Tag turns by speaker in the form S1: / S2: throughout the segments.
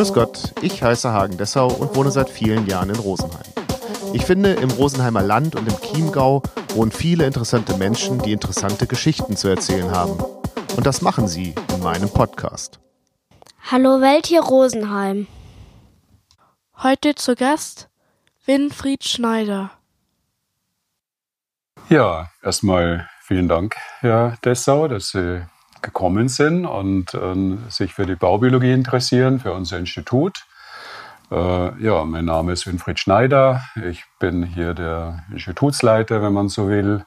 S1: Grüß Gott, ich heiße Hagen Dessau und wohne seit vielen Jahren in Rosenheim. Ich finde, im Rosenheimer Land und im Chiemgau wohnen viele interessante Menschen, die interessante Geschichten zu erzählen haben. Und das machen sie in meinem Podcast.
S2: Hallo Welt hier Rosenheim.
S3: Heute zu Gast Winfried Schneider.
S4: Ja, erstmal vielen Dank, Herr Dessau, dass Sie gekommen sind und äh, sich für die Baubiologie interessieren, für unser Institut. Äh, ja, mein Name ist Winfried Schneider. Ich bin hier der Institutsleiter, wenn man so will.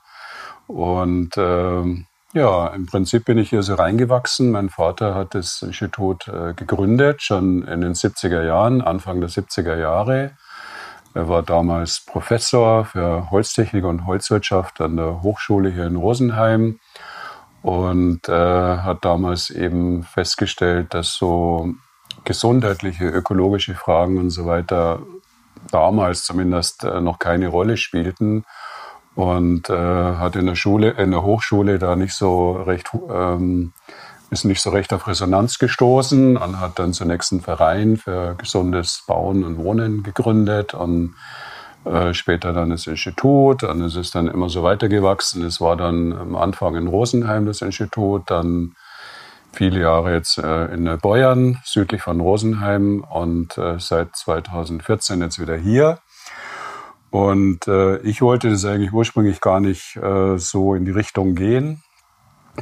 S4: Und äh, ja, im Prinzip bin ich hier so reingewachsen. Mein Vater hat das Institut äh, gegründet, schon in den 70er Jahren, Anfang der 70er Jahre. Er war damals Professor für Holztechnik und Holzwirtschaft an der Hochschule hier in Rosenheim und äh, hat damals eben festgestellt, dass so gesundheitliche, ökologische Fragen und so weiter damals zumindest äh, noch keine Rolle spielten. Und äh, hat in der Schule, in der Hochschule da nicht so recht, ähm, ist nicht so recht auf Resonanz gestoßen und hat dann zunächst einen Verein für gesundes Bauen und Wohnen gegründet. Und äh, später dann das Institut, dann ist es dann immer so weitergewachsen. Es war dann am Anfang in Rosenheim das Institut, dann viele Jahre jetzt äh, in Beuern, südlich von Rosenheim und äh, seit 2014 jetzt wieder hier. Und ich wollte das eigentlich ursprünglich gar nicht so in die Richtung gehen.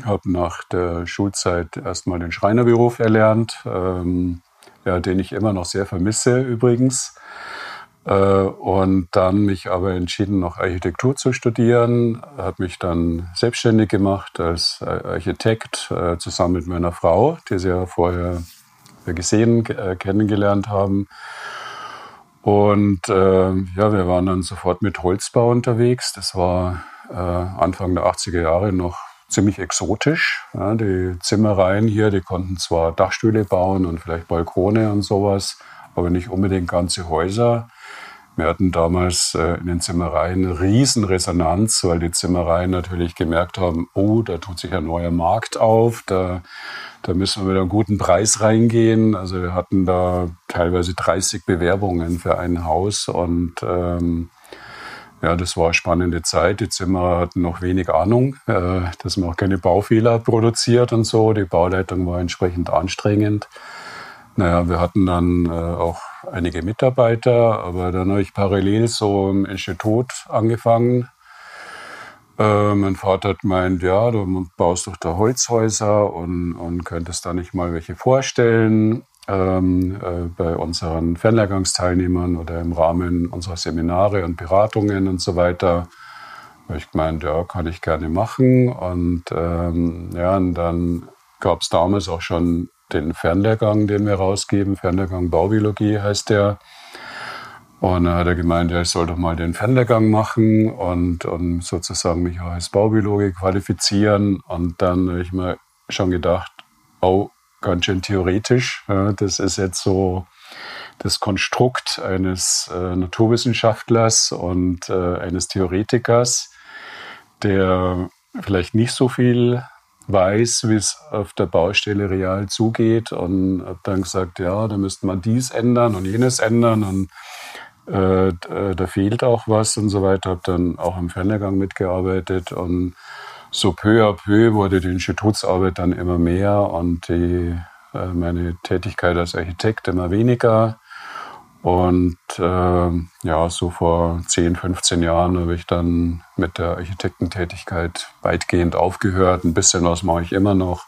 S4: Habe nach der Schulzeit erstmal den Schreinerberuf erlernt, ähm, ja, den ich immer noch sehr vermisse übrigens. Äh, und dann mich aber entschieden, noch Architektur zu studieren, habe mich dann selbstständig gemacht als äh, Architekt äh, zusammen mit meiner Frau, die Sie ja vorher gesehen, kennengelernt haben. Und äh, ja, wir waren dann sofort mit Holzbau unterwegs. Das war äh, Anfang der 80er Jahre noch ziemlich exotisch. Die Zimmereien hier, die konnten zwar Dachstühle bauen und vielleicht Balkone und sowas, aber nicht unbedingt ganze Häuser. Wir hatten damals äh, in den Zimmereien eine Riesenresonanz, weil die Zimmereien natürlich gemerkt haben, oh, da tut sich ein neuer Markt auf, da, da müssen wir mit einem guten Preis reingehen. Also wir hatten da teilweise 30 Bewerbungen für ein Haus und ähm, ja, das war eine spannende Zeit. Die Zimmerer hatten noch wenig Ahnung, äh, dass man auch keine Baufehler produziert und so. Die Bauleitung war entsprechend anstrengend. Naja, wir hatten dann äh, auch einige Mitarbeiter, aber dann habe ich parallel so im Institut angefangen. Äh, mein Vater hat gemeint, ja, du baust doch da Holzhäuser und, und könntest da nicht mal welche vorstellen ähm, äh, bei unseren Fernlehrgangsteilnehmern oder im Rahmen unserer Seminare und Beratungen und so weiter. Ich gemeint, ja, kann ich gerne machen. Und ähm, ja, und dann gab es damals auch schon den Fernlehrgang, den wir rausgeben. Fernlehrgang Baubiologie heißt der. Und dann hat er gemeint, ja, ich soll doch mal den Fernlehrgang machen und, und sozusagen mich auch als Baubiologe qualifizieren. Und dann habe ich mir schon gedacht, oh, ganz schön theoretisch. Ja, das ist jetzt so das Konstrukt eines äh, Naturwissenschaftlers und äh, eines Theoretikers, der vielleicht nicht so viel weiß, wie es auf der Baustelle real zugeht und habe dann gesagt, ja, da müsste man dies ändern und jenes ändern und äh, äh, da fehlt auch was und so weiter. Habe dann auch im Fernergang mitgearbeitet und so peu à peu wurde die Institutsarbeit dann immer mehr und die, äh, meine Tätigkeit als Architekt immer weniger. Und äh, ja, so vor 10, 15 Jahren habe ich dann mit der Architektentätigkeit weitgehend aufgehört. Ein bisschen was mache ich immer noch.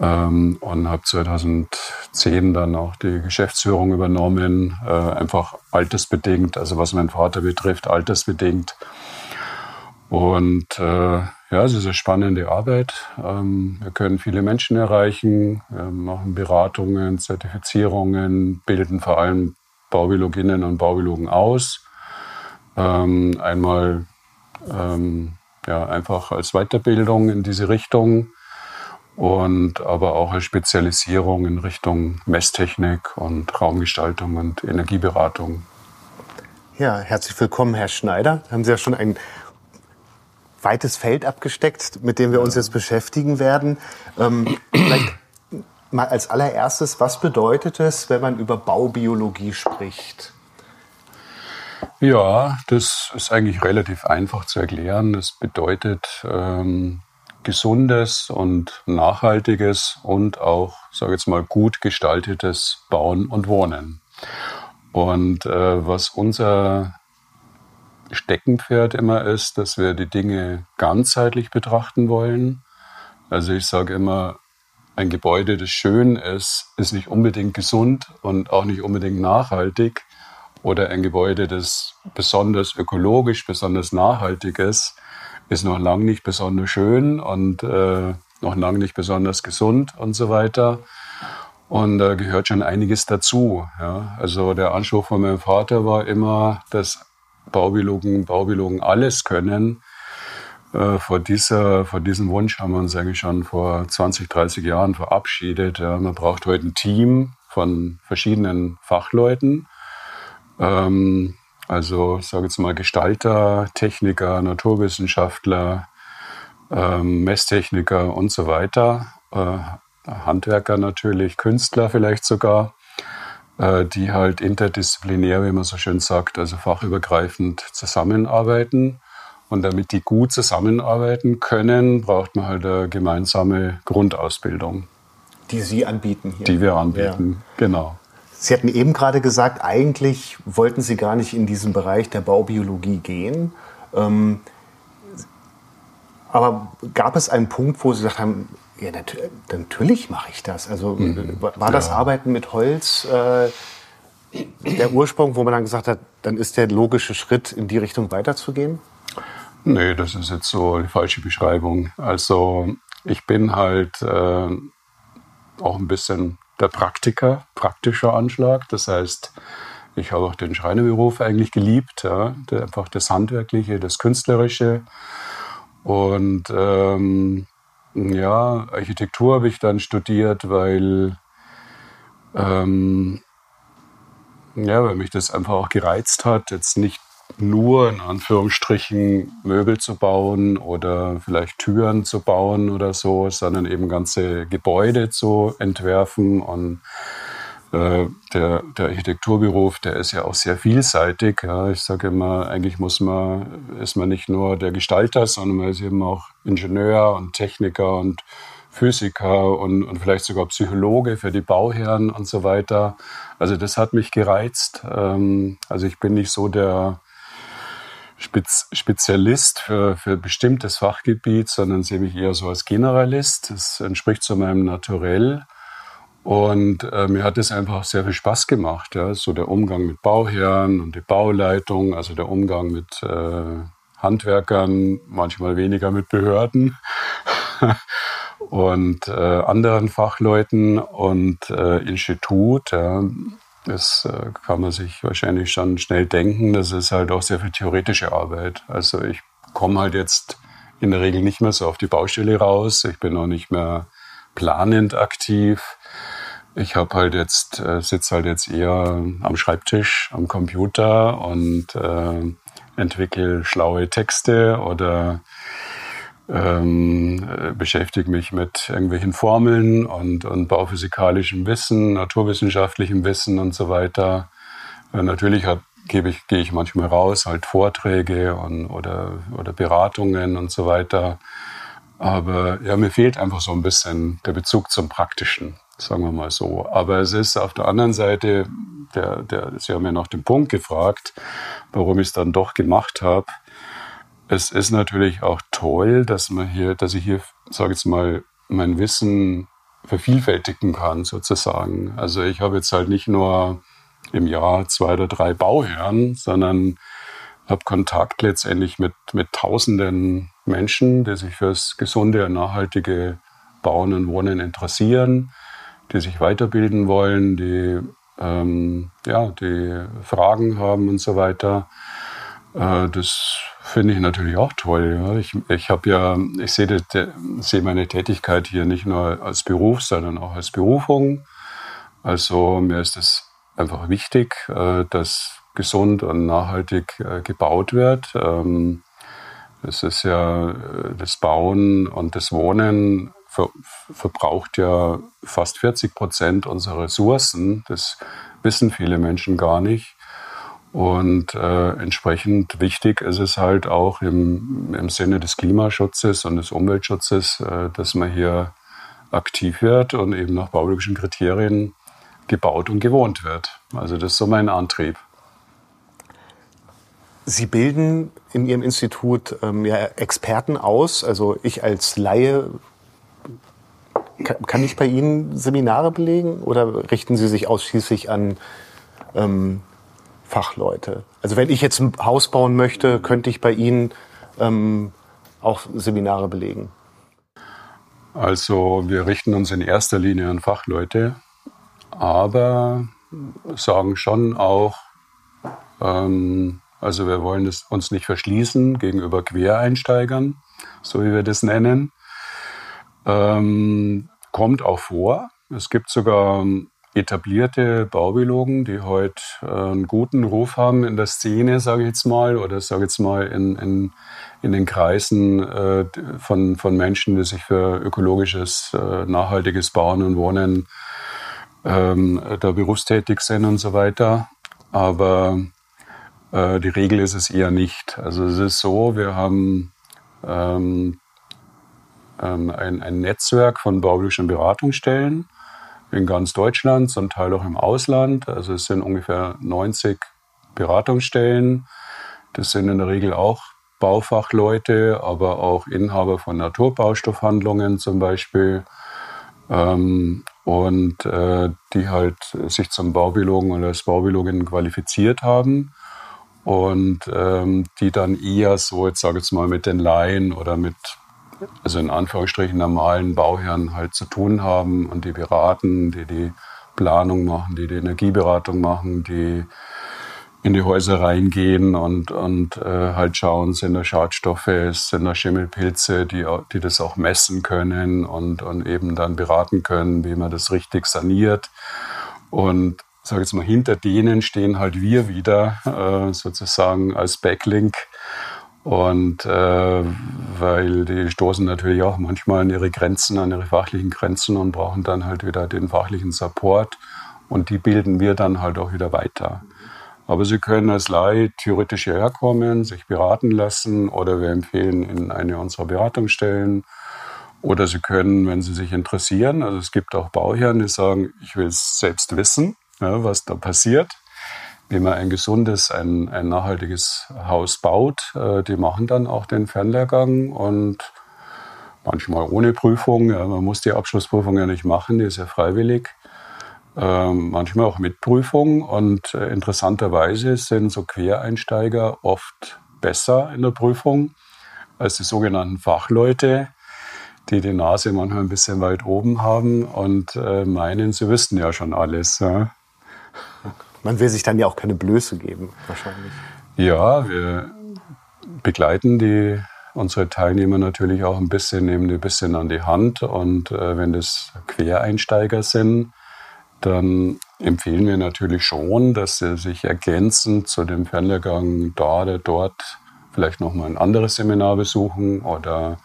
S4: Ähm, und habe 2010 dann auch die Geschäftsführung übernommen, äh, einfach altersbedingt, also was mein Vater betrifft, altersbedingt. Und äh, ja, es ist eine spannende Arbeit. Ähm, wir können viele Menschen erreichen, wir machen Beratungen, Zertifizierungen, bilden vor allem Baubiologinnen und Baubiologen aus. Ähm, einmal ähm, ja, einfach als Weiterbildung in diese Richtung und aber auch als Spezialisierung in Richtung Messtechnik und Raumgestaltung und Energieberatung.
S1: Ja, herzlich willkommen, Herr Schneider. Haben Sie ja schon ein weites Feld abgesteckt, mit dem wir uns jetzt beschäftigen werden. Ähm, vielleicht mal als allererstes, was bedeutet es, wenn man über Baubiologie spricht?
S4: Ja, das ist eigentlich relativ einfach zu erklären. Es bedeutet ähm, gesundes und nachhaltiges und auch, sage jetzt mal, gut gestaltetes Bauen und Wohnen. Und äh, was unser Steckenpferd immer ist, dass wir die Dinge ganzheitlich betrachten wollen. Also ich sage immer, ein Gebäude, das schön ist, ist nicht unbedingt gesund und auch nicht unbedingt nachhaltig. Oder ein Gebäude, das besonders ökologisch, besonders nachhaltig ist, ist noch lange nicht besonders schön und äh, noch lange nicht besonders gesund und so weiter. Und da gehört schon einiges dazu. Ja. Also der Anspruch von meinem Vater war immer, dass Baubiologen, Baubiologen alles können. Äh, vor, dieser, vor diesem Wunsch haben wir uns eigentlich schon vor 20, 30 Jahren verabschiedet. Ja. Man braucht heute ein Team von verschiedenen Fachleuten. Ähm, also ich sage jetzt mal Gestalter, Techniker, Naturwissenschaftler, ähm, Messtechniker und so weiter. Äh, Handwerker natürlich, Künstler vielleicht sogar, äh, die halt interdisziplinär, wie man so schön sagt, also fachübergreifend zusammenarbeiten. Und damit die gut zusammenarbeiten können, braucht man halt eine gemeinsame Grundausbildung.
S1: Die Sie anbieten hier.
S4: Die wir anbieten, ja. genau.
S1: Sie hatten eben gerade gesagt, eigentlich wollten Sie gar nicht in diesen Bereich der Baubiologie gehen. Ähm, aber gab es einen Punkt, wo Sie gesagt haben, ja, nat natürlich mache ich das. Also mhm. war das ja. Arbeiten mit Holz äh, der Ursprung, wo man dann gesagt hat, dann ist der logische Schritt, in die Richtung weiterzugehen?
S4: Nee, das ist jetzt so die falsche Beschreibung. Also ich bin halt äh, auch ein bisschen der Praktiker, praktischer Anschlag. Das heißt, ich habe auch den Schreinerberuf eigentlich geliebt, ja, einfach das Handwerkliche, das Künstlerische. Und ähm, ja, Architektur habe ich dann studiert, weil, ähm, ja, weil mich das einfach auch gereizt hat, jetzt nicht nur in Anführungsstrichen Möbel zu bauen oder vielleicht Türen zu bauen oder so, sondern eben ganze Gebäude zu entwerfen und äh, der, der Architekturberuf, der ist ja auch sehr vielseitig. Ja. Ich sage immer, eigentlich muss man, ist man nicht nur der Gestalter, sondern man ist eben auch Ingenieur und Techniker und Physiker und, und vielleicht sogar Psychologe für die Bauherren und so weiter. Also das hat mich gereizt. Ähm, also ich bin nicht so der Spez Spezialist für, für bestimmtes Fachgebiet, sondern sehe mich eher so als Generalist. Das entspricht zu meinem Naturell. Und äh, mir hat es einfach sehr viel Spaß gemacht. Ja? So der Umgang mit Bauherren und die Bauleitung, also der Umgang mit äh, Handwerkern, manchmal weniger mit Behörden und äh, anderen Fachleuten und äh, Institut. Ja? Das äh, kann man sich wahrscheinlich schon schnell denken. Das ist halt auch sehr viel theoretische Arbeit. Also ich komme halt jetzt in der Regel nicht mehr so auf die Baustelle raus. Ich bin auch nicht mehr planend aktiv ich habe halt jetzt, äh, sitze halt jetzt eher am Schreibtisch, am Computer und äh, entwickle schlaue Texte oder ähm, beschäftige mich mit irgendwelchen Formeln und, und bauphysikalischem Wissen, naturwissenschaftlichem Wissen und so weiter. Äh, natürlich hab, gebe ich, gehe ich manchmal raus, halt Vorträge und, oder, oder Beratungen und so weiter. Aber ja, mir fehlt einfach so ein bisschen der Bezug zum Praktischen sagen wir mal so. Aber es ist auf der anderen Seite, der, der, Sie haben ja nach dem Punkt gefragt, warum ich es dann doch gemacht habe. Es ist natürlich auch toll, dass man hier, dass ich hier, sage jetzt mal, mein Wissen vervielfältigen kann, sozusagen. Also ich habe jetzt halt nicht nur im Jahr zwei oder drei Bauherren, sondern habe Kontakt letztendlich mit, mit tausenden Menschen, die sich fürs gesunde und nachhaltige Bauen und Wohnen interessieren die sich weiterbilden wollen, die, ähm, ja, die Fragen haben und so weiter. Äh, das finde ich natürlich auch toll. Ich, ich habe ja, ich sehe seh meine Tätigkeit hier nicht nur als Beruf, sondern auch als Berufung. Also mir ist es einfach wichtig, äh, dass gesund und nachhaltig äh, gebaut wird. Ähm, es ist ja das Bauen und das Wohnen ver verbraucht ja fast 40 Prozent unserer Ressourcen. Das wissen viele Menschen gar nicht. Und äh, entsprechend wichtig ist es halt auch im, im Sinne des Klimaschutzes und des Umweltschutzes, äh, dass man hier aktiv wird und eben nach baulichen Kriterien gebaut und gewohnt wird. Also das ist so mein Antrieb.
S1: Sie bilden in Ihrem Institut ähm, ja, Experten aus. Also ich als Laie, kann, kann, ich bei Ihnen Seminare belegen oder richten Sie sich ausschließlich an ähm, Fachleute? Also wenn ich jetzt ein Haus bauen möchte, könnte ich bei Ihnen ähm, auch Seminare belegen?
S4: Also wir richten uns in erster Linie an Fachleute, aber sagen schon auch, ähm, also wir wollen es uns nicht verschließen gegenüber Quereinsteigern, so wie wir das nennen. Ähm, kommt auch vor. Es gibt sogar etablierte Baubiologen, die heute äh, einen guten Ruf haben in der Szene, sage ich jetzt mal, oder sage jetzt mal in, in, in den Kreisen äh, von, von Menschen, die sich für ökologisches, äh, nachhaltiges Bauen und Wohnen ähm, da berufstätig sind und so weiter. Aber äh, die Regel ist es eher nicht. Also es ist so, wir haben ähm, ähm, ein, ein Netzwerk von baulichen Beratungsstellen in ganz Deutschland, zum Teil auch im Ausland. Also es sind ungefähr 90 Beratungsstellen. Das sind in der Regel auch Baufachleute, aber auch Inhaber von Naturbaustoffhandlungen zum Beispiel. Ähm, und äh, die halt sich zum Baubiologen oder als Baubiologin qualifiziert haben und ähm, die dann eher so, jetzt sage ich mal, mit den Laien oder mit also in Anführungsstrichen normalen Bauherren halt zu tun haben und die beraten, die die Planung machen, die die Energieberatung machen, die in die Häuser reingehen und, und äh, halt schauen, sind da Schadstoffe, sind da Schimmelpilze, die, die das auch messen können und, und eben dann beraten können, wie man das richtig saniert. Und sage jetzt mal, hinter denen stehen halt wir wieder äh, sozusagen als Backlink und äh, weil die stoßen natürlich auch manchmal an ihre Grenzen, an ihre fachlichen Grenzen und brauchen dann halt wieder den fachlichen Support. Und die bilden wir dann halt auch wieder weiter. Aber Sie können als Laie theoretisch hierher kommen, sich beraten lassen oder wir empfehlen in eine unserer Beratungsstellen. Oder Sie können, wenn Sie sich interessieren, also es gibt auch Bauherren, die sagen, ich will es selbst wissen, ja, was da passiert wie man ein gesundes, ein, ein nachhaltiges Haus baut. Äh, die machen dann auch den Fernlehrgang und manchmal ohne Prüfung. Man muss die Abschlussprüfung ja nicht machen, die ist ja freiwillig. Ähm, manchmal auch mit Prüfung. Und äh, interessanterweise sind so Quereinsteiger oft besser in der Prüfung als die sogenannten Fachleute, die die Nase manchmal ein bisschen weit oben haben und äh, meinen, sie wüssten ja schon alles. Ja.
S1: Man will sich dann ja auch keine Blöße geben, wahrscheinlich.
S4: Ja, wir begleiten die unsere Teilnehmer natürlich auch ein bisschen, nehmen die ein bisschen an die Hand. Und äh, wenn das Quereinsteiger sind, dann empfehlen wir natürlich schon, dass sie sich ergänzend zu dem Fernlehrgang da oder dort vielleicht nochmal ein anderes Seminar besuchen oder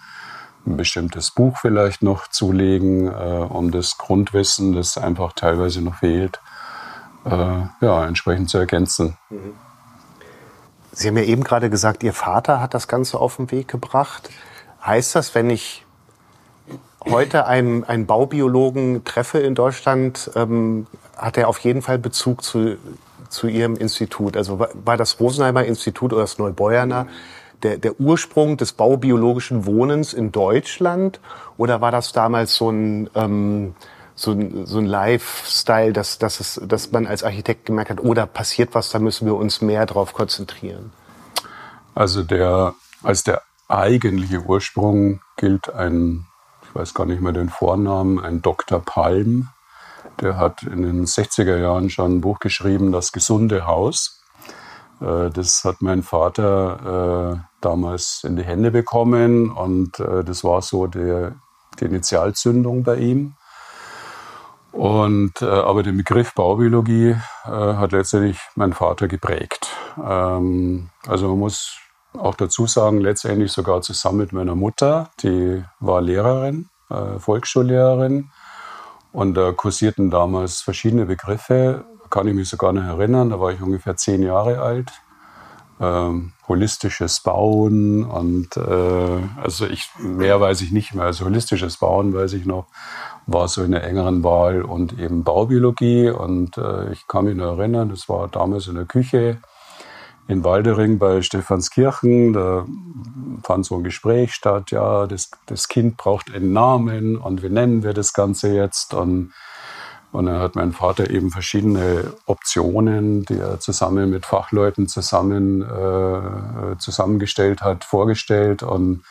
S4: ein bestimmtes Buch vielleicht noch zulegen, äh, um das Grundwissen, das einfach teilweise noch fehlt, äh, ja, entsprechend zu ergänzen.
S1: Sie haben ja eben gerade gesagt, Ihr Vater hat das Ganze auf den Weg gebracht. Heißt das, wenn ich heute einen, einen Baubiologen treffe in Deutschland, ähm, hat er auf jeden Fall Bezug zu, zu Ihrem Institut? Also war das Rosenheimer Institut oder das Neubeuerner der, der Ursprung des baubiologischen Wohnens in Deutschland? Oder war das damals so ein... Ähm, so ein, so ein Lifestyle, dass, dass, es, dass man als Architekt gemerkt hat, oh, da passiert was, da müssen wir uns mehr drauf konzentrieren?
S4: Also der, als der eigentliche Ursprung gilt ein, ich weiß gar nicht mehr den Vornamen, ein Dr. Palm. Der hat in den 60er Jahren schon ein Buch geschrieben, Das gesunde Haus. Äh, das hat mein Vater äh, damals in die Hände bekommen und äh, das war so die, die Initialzündung bei ihm. Und, äh, aber den Begriff Baubiologie äh, hat letztendlich mein Vater geprägt. Ähm, also man muss auch dazu sagen, letztendlich sogar zusammen mit meiner Mutter, die war Lehrerin, äh, Volksschullehrerin. Und da kursierten damals verschiedene Begriffe, kann ich mich sogar noch erinnern, da war ich ungefähr zehn Jahre alt. Ähm, holistisches Bauen und äh, also ich mehr weiß ich nicht mehr. Also holistisches Bauen weiß ich noch, war so in der engeren Wahl und eben Baubiologie und äh, ich kann mich noch erinnern, das war damals in der Küche in Waldering bei Stephanskirchen. Da fand so ein Gespräch statt. Ja, das, das Kind braucht einen Namen und wie nennen wir das Ganze jetzt? Und, und dann hat mein Vater eben verschiedene Optionen, die er zusammen mit Fachleuten zusammen, äh, zusammengestellt hat, vorgestellt. Und,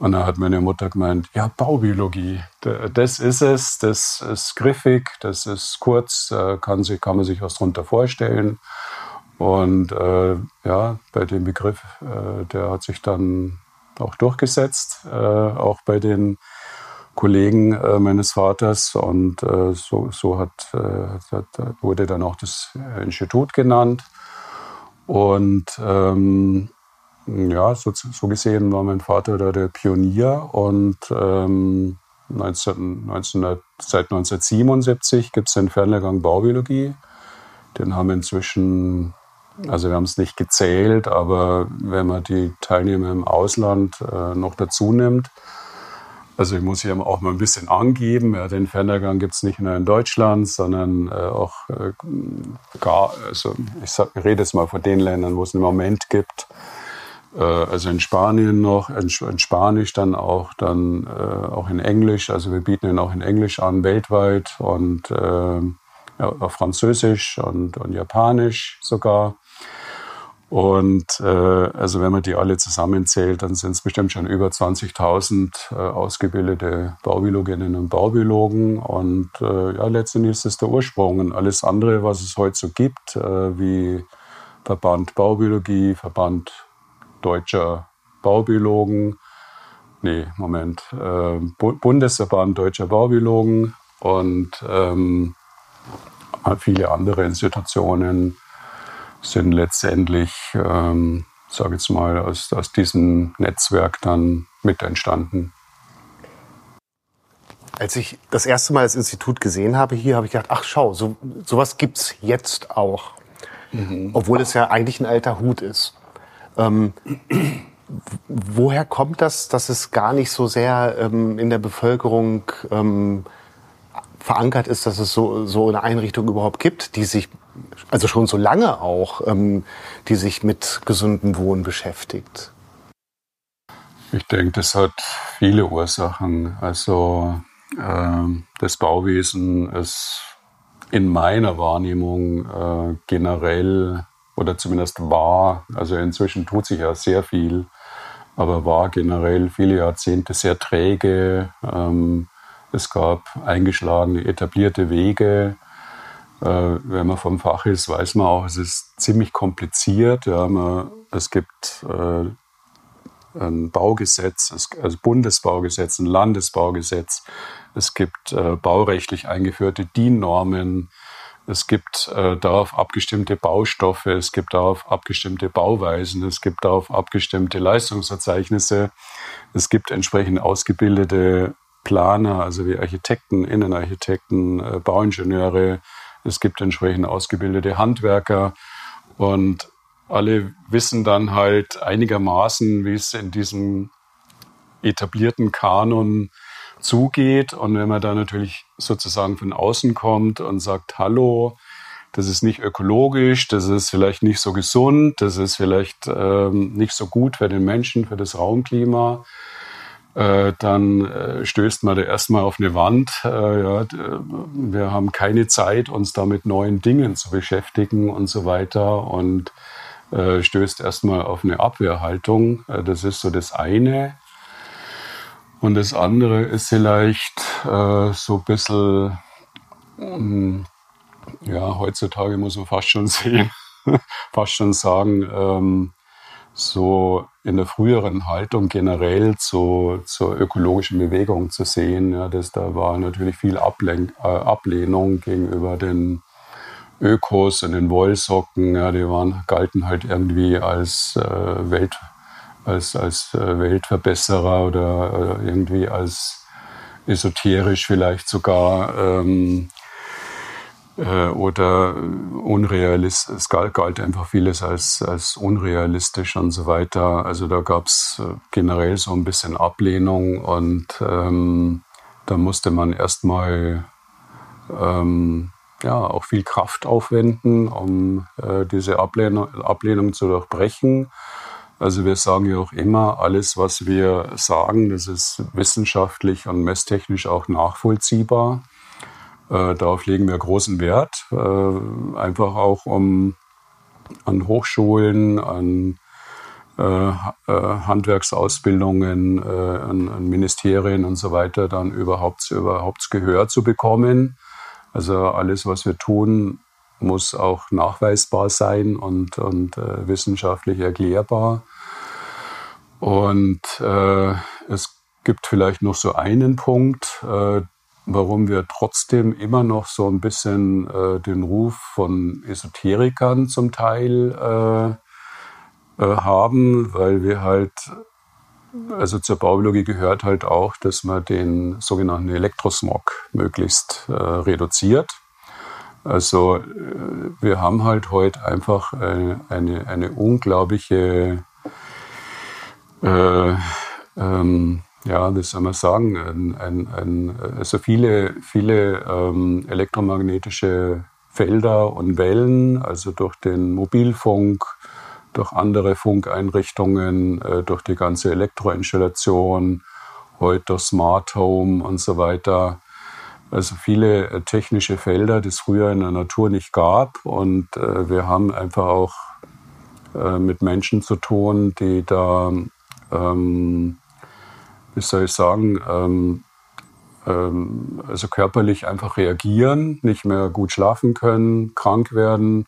S4: und dann hat meine Mutter gemeint, ja, Baubiologie, das ist es, das ist griffig, das ist kurz, kann, sich, kann man sich was drunter vorstellen. Und äh, ja, bei dem Begriff, äh, der hat sich dann auch durchgesetzt, äh, auch bei den Kollegen äh, meines Vaters. Und äh, so, so hat, äh, wurde dann auch das Institut genannt. Und ähm, ja, so, so, gesehen war mein Vater da der Pionier. Und ähm, 19, 19, seit 1977 gibt es den Fernlehrgang Baubiologie. Den haben inzwischen also wir haben es nicht gezählt, aber wenn man die Teilnehmer im Ausland äh, noch dazu nimmt, also ich muss hier auch mal ein bisschen angeben, ja, den Fernlehrgang gibt es nicht nur in Deutschland, sondern äh, auch äh, gar, also ich, sag, ich rede jetzt mal von den Ländern, wo es im Moment gibt. Äh, also in Spanien noch, in, in Spanisch dann auch, dann äh, auch in Englisch. Also wir bieten ihn auch in Englisch an, weltweit und äh, ja, Französisch und, und Japanisch sogar. Und äh, also wenn man die alle zusammenzählt, dann sind es bestimmt schon über 20.000 äh, ausgebildete Baubiologinnen und Baubiologen. Und äh, ja, letztendlich ist das der Ursprung. Und alles andere, was es heute so gibt, äh, wie Verband Baubiologie, Verband Deutscher Baubiologen, nee, Moment, äh, Bundesverband Deutscher Baubiologen und ähm, viele andere Institutionen, sind letztendlich, ähm, sage jetzt mal, aus, aus diesem Netzwerk dann mit entstanden.
S1: Als ich das erste Mal das Institut gesehen habe hier, habe ich gedacht, ach schau, so, sowas gibt es jetzt auch. Mhm. Obwohl es ja eigentlich ein alter Hut ist. Ähm, woher kommt das, dass es gar nicht so sehr ähm, in der Bevölkerung ähm, verankert ist, dass es so, so eine Einrichtung überhaupt gibt, die sich, also schon so lange auch, ähm, die sich mit gesundem Wohnen beschäftigt?
S4: Ich denke, das hat viele Ursachen. Also äh, das Bauwesen ist in meiner Wahrnehmung äh, generell oder zumindest war, also inzwischen tut sich ja sehr viel, aber war generell viele Jahrzehnte sehr träge. Ähm, es gab eingeschlagene, etablierte Wege. Äh, wenn man vom Fach ist, weiß man auch, es ist ziemlich kompliziert. Ja, man, es gibt äh, ein Baugesetz, also Bundesbaugesetz, ein Landesbaugesetz. Es gibt äh, baurechtlich eingeführte DIN-Normen. Es gibt äh, darauf abgestimmte Baustoffe, es gibt darauf abgestimmte Bauweisen, es gibt darauf abgestimmte Leistungsverzeichnisse, es gibt entsprechend ausgebildete Planer, also wie Architekten, Innenarchitekten, äh, Bauingenieure. Es gibt entsprechend ausgebildete Handwerker und alle wissen dann halt einigermaßen, wie es in diesem etablierten Kanon zugeht. Und wenn man da natürlich sozusagen von außen kommt und sagt, hallo, das ist nicht ökologisch, das ist vielleicht nicht so gesund, das ist vielleicht ähm, nicht so gut für den Menschen, für das Raumklima, äh, dann äh, stößt man da erstmal auf eine Wand. Äh, ja, wir haben keine Zeit, uns da mit neuen Dingen zu beschäftigen und so weiter und stößt erstmal auf eine Abwehrhaltung. Das ist so das eine. Und das andere ist vielleicht so ein bisschen, ähm, ja, heutzutage muss man fast schon sehen, fast schon sagen, ähm, so in der früheren Haltung generell zu, zur ökologischen Bewegung zu sehen. Ja, das, da war natürlich viel Ablen äh, Ablehnung gegenüber den Ökos und den Wollsocken. Ja, die waren, galten halt irgendwie als äh, Welt als, als äh, Weltverbesserer oder, oder, irgendwie als esoterisch vielleicht sogar ähm, äh, oder unrealistisch. Es galt, galt, einfach vieles als, als unrealistisch und so weiter. Also da gab es äh, generell so ein bisschen Ablehnung und ähm, da musste man erstmal ähm, ja, auch viel Kraft aufwenden, um äh, diese Ablehnung, Ablehnung zu durchbrechen. Also wir sagen ja auch immer, alles, was wir sagen, das ist wissenschaftlich und messtechnisch auch nachvollziehbar. Äh, darauf legen wir großen Wert, äh, einfach auch um an Hochschulen, an äh, äh Handwerksausbildungen, äh, an, an, Ministerien und so weiter dann überhaupt, überhaupt Gehör zu bekommen. Also alles, was wir tun, muss auch nachweisbar sein und, und äh, wissenschaftlich erklärbar. Und äh, es gibt vielleicht noch so einen Punkt, äh, warum wir trotzdem immer noch so ein bisschen äh, den Ruf von Esoterikern zum Teil äh, äh, haben, weil wir halt, also zur Baubiologie gehört halt auch, dass man den sogenannten Elektrosmog möglichst äh, reduziert. Also äh, wir haben halt heute einfach eine, eine, eine unglaubliche äh, ähm, ja, wie soll man sagen, ein, ein, ein, also viele, viele ähm, elektromagnetische Felder und Wellen, also durch den Mobilfunk, durch andere Funkeinrichtungen, äh, durch die ganze Elektroinstallation, heute durch Smart Home und so weiter. Also viele äh, technische Felder, die es früher in der Natur nicht gab. Und äh, wir haben einfach auch äh, mit Menschen zu tun, die da ähm, wie soll ich sagen, ähm, ähm, also körperlich einfach reagieren, nicht mehr gut schlafen können, krank werden.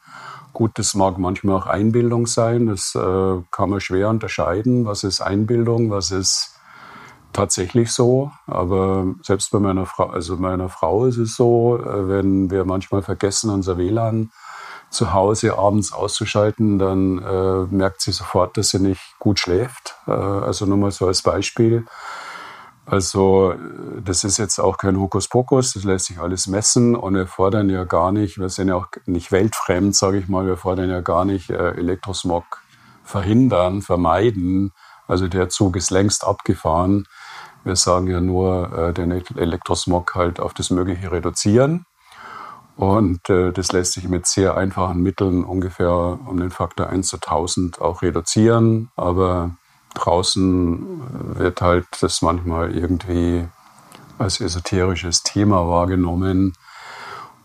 S4: Gut, das mag manchmal auch Einbildung sein, das äh, kann man schwer unterscheiden, was ist Einbildung, was ist tatsächlich so. Aber selbst bei meiner Frau, also meiner Frau ist es so, äh, wenn wir manchmal vergessen, unser WLAN zu Hause abends auszuschalten, dann äh, merkt sie sofort, dass sie nicht gut schläft. Äh, also nur mal so als Beispiel. Also das ist jetzt auch kein Hokuspokus, das lässt sich alles messen und wir fordern ja gar nicht, wir sind ja auch nicht weltfremd, sage ich mal, wir fordern ja gar nicht äh, Elektrosmog verhindern, vermeiden. Also der Zug ist längst abgefahren. Wir sagen ja nur, äh, den Elektrosmog halt auf das Mögliche reduzieren. Und äh, das lässt sich mit sehr einfachen Mitteln ungefähr um den Faktor 1 zu 1000 auch reduzieren. Aber draußen wird halt das manchmal irgendwie als esoterisches Thema wahrgenommen,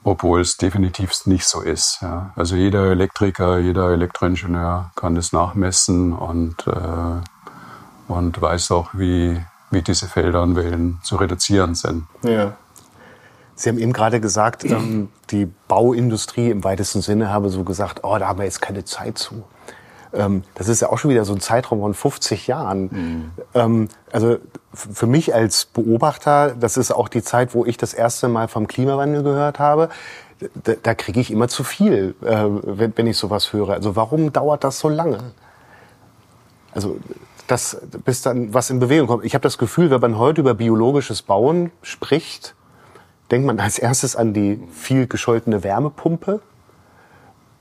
S4: obwohl es definitiv nicht so ist. Ja. Also jeder Elektriker, jeder Elektroingenieur kann das nachmessen und, äh, und weiß auch, wie, wie diese Felder zu reduzieren sind.
S1: Ja. Sie haben eben gerade gesagt, ähm, die Bauindustrie im weitesten Sinne habe so gesagt, oh, da haben wir jetzt keine Zeit zu. Ähm, das ist ja auch schon wieder so ein Zeitraum von 50 Jahren. Mhm. Ähm, also für mich als Beobachter, das ist auch die Zeit, wo ich das erste Mal vom Klimawandel gehört habe. Da, da kriege ich immer zu viel, äh, wenn, wenn ich sowas höre. Also warum dauert das so lange? Also das, bis dann was in Bewegung kommt. Ich habe das Gefühl, wenn man heute über biologisches Bauen spricht, denkt man als erstes an die viel gescholtene Wärmepumpe.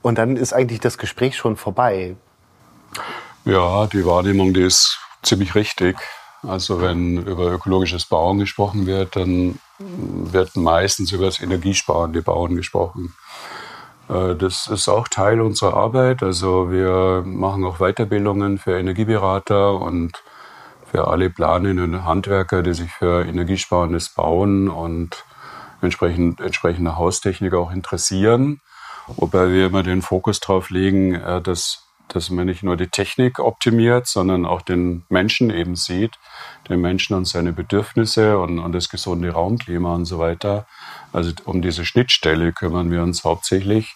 S1: Und dann ist eigentlich das Gespräch schon vorbei.
S4: Ja, die Wahrnehmung, die ist ziemlich richtig. Also wenn über ökologisches Bauen gesprochen wird, dann wird meistens über das energiesparende Bauen gesprochen. Äh, das ist auch Teil unserer Arbeit. Also wir machen auch Weiterbildungen für Energieberater und für alle planenden Handwerker, die sich für energiesparendes Bauen und entsprechend, entsprechende Haustechnik auch interessieren. Wobei wir immer den Fokus darauf legen, äh, dass dass man nicht nur die Technik optimiert, sondern auch den Menschen eben sieht, den Menschen und seine Bedürfnisse und, und das gesunde Raumklima und so weiter. Also um diese Schnittstelle kümmern wir uns hauptsächlich.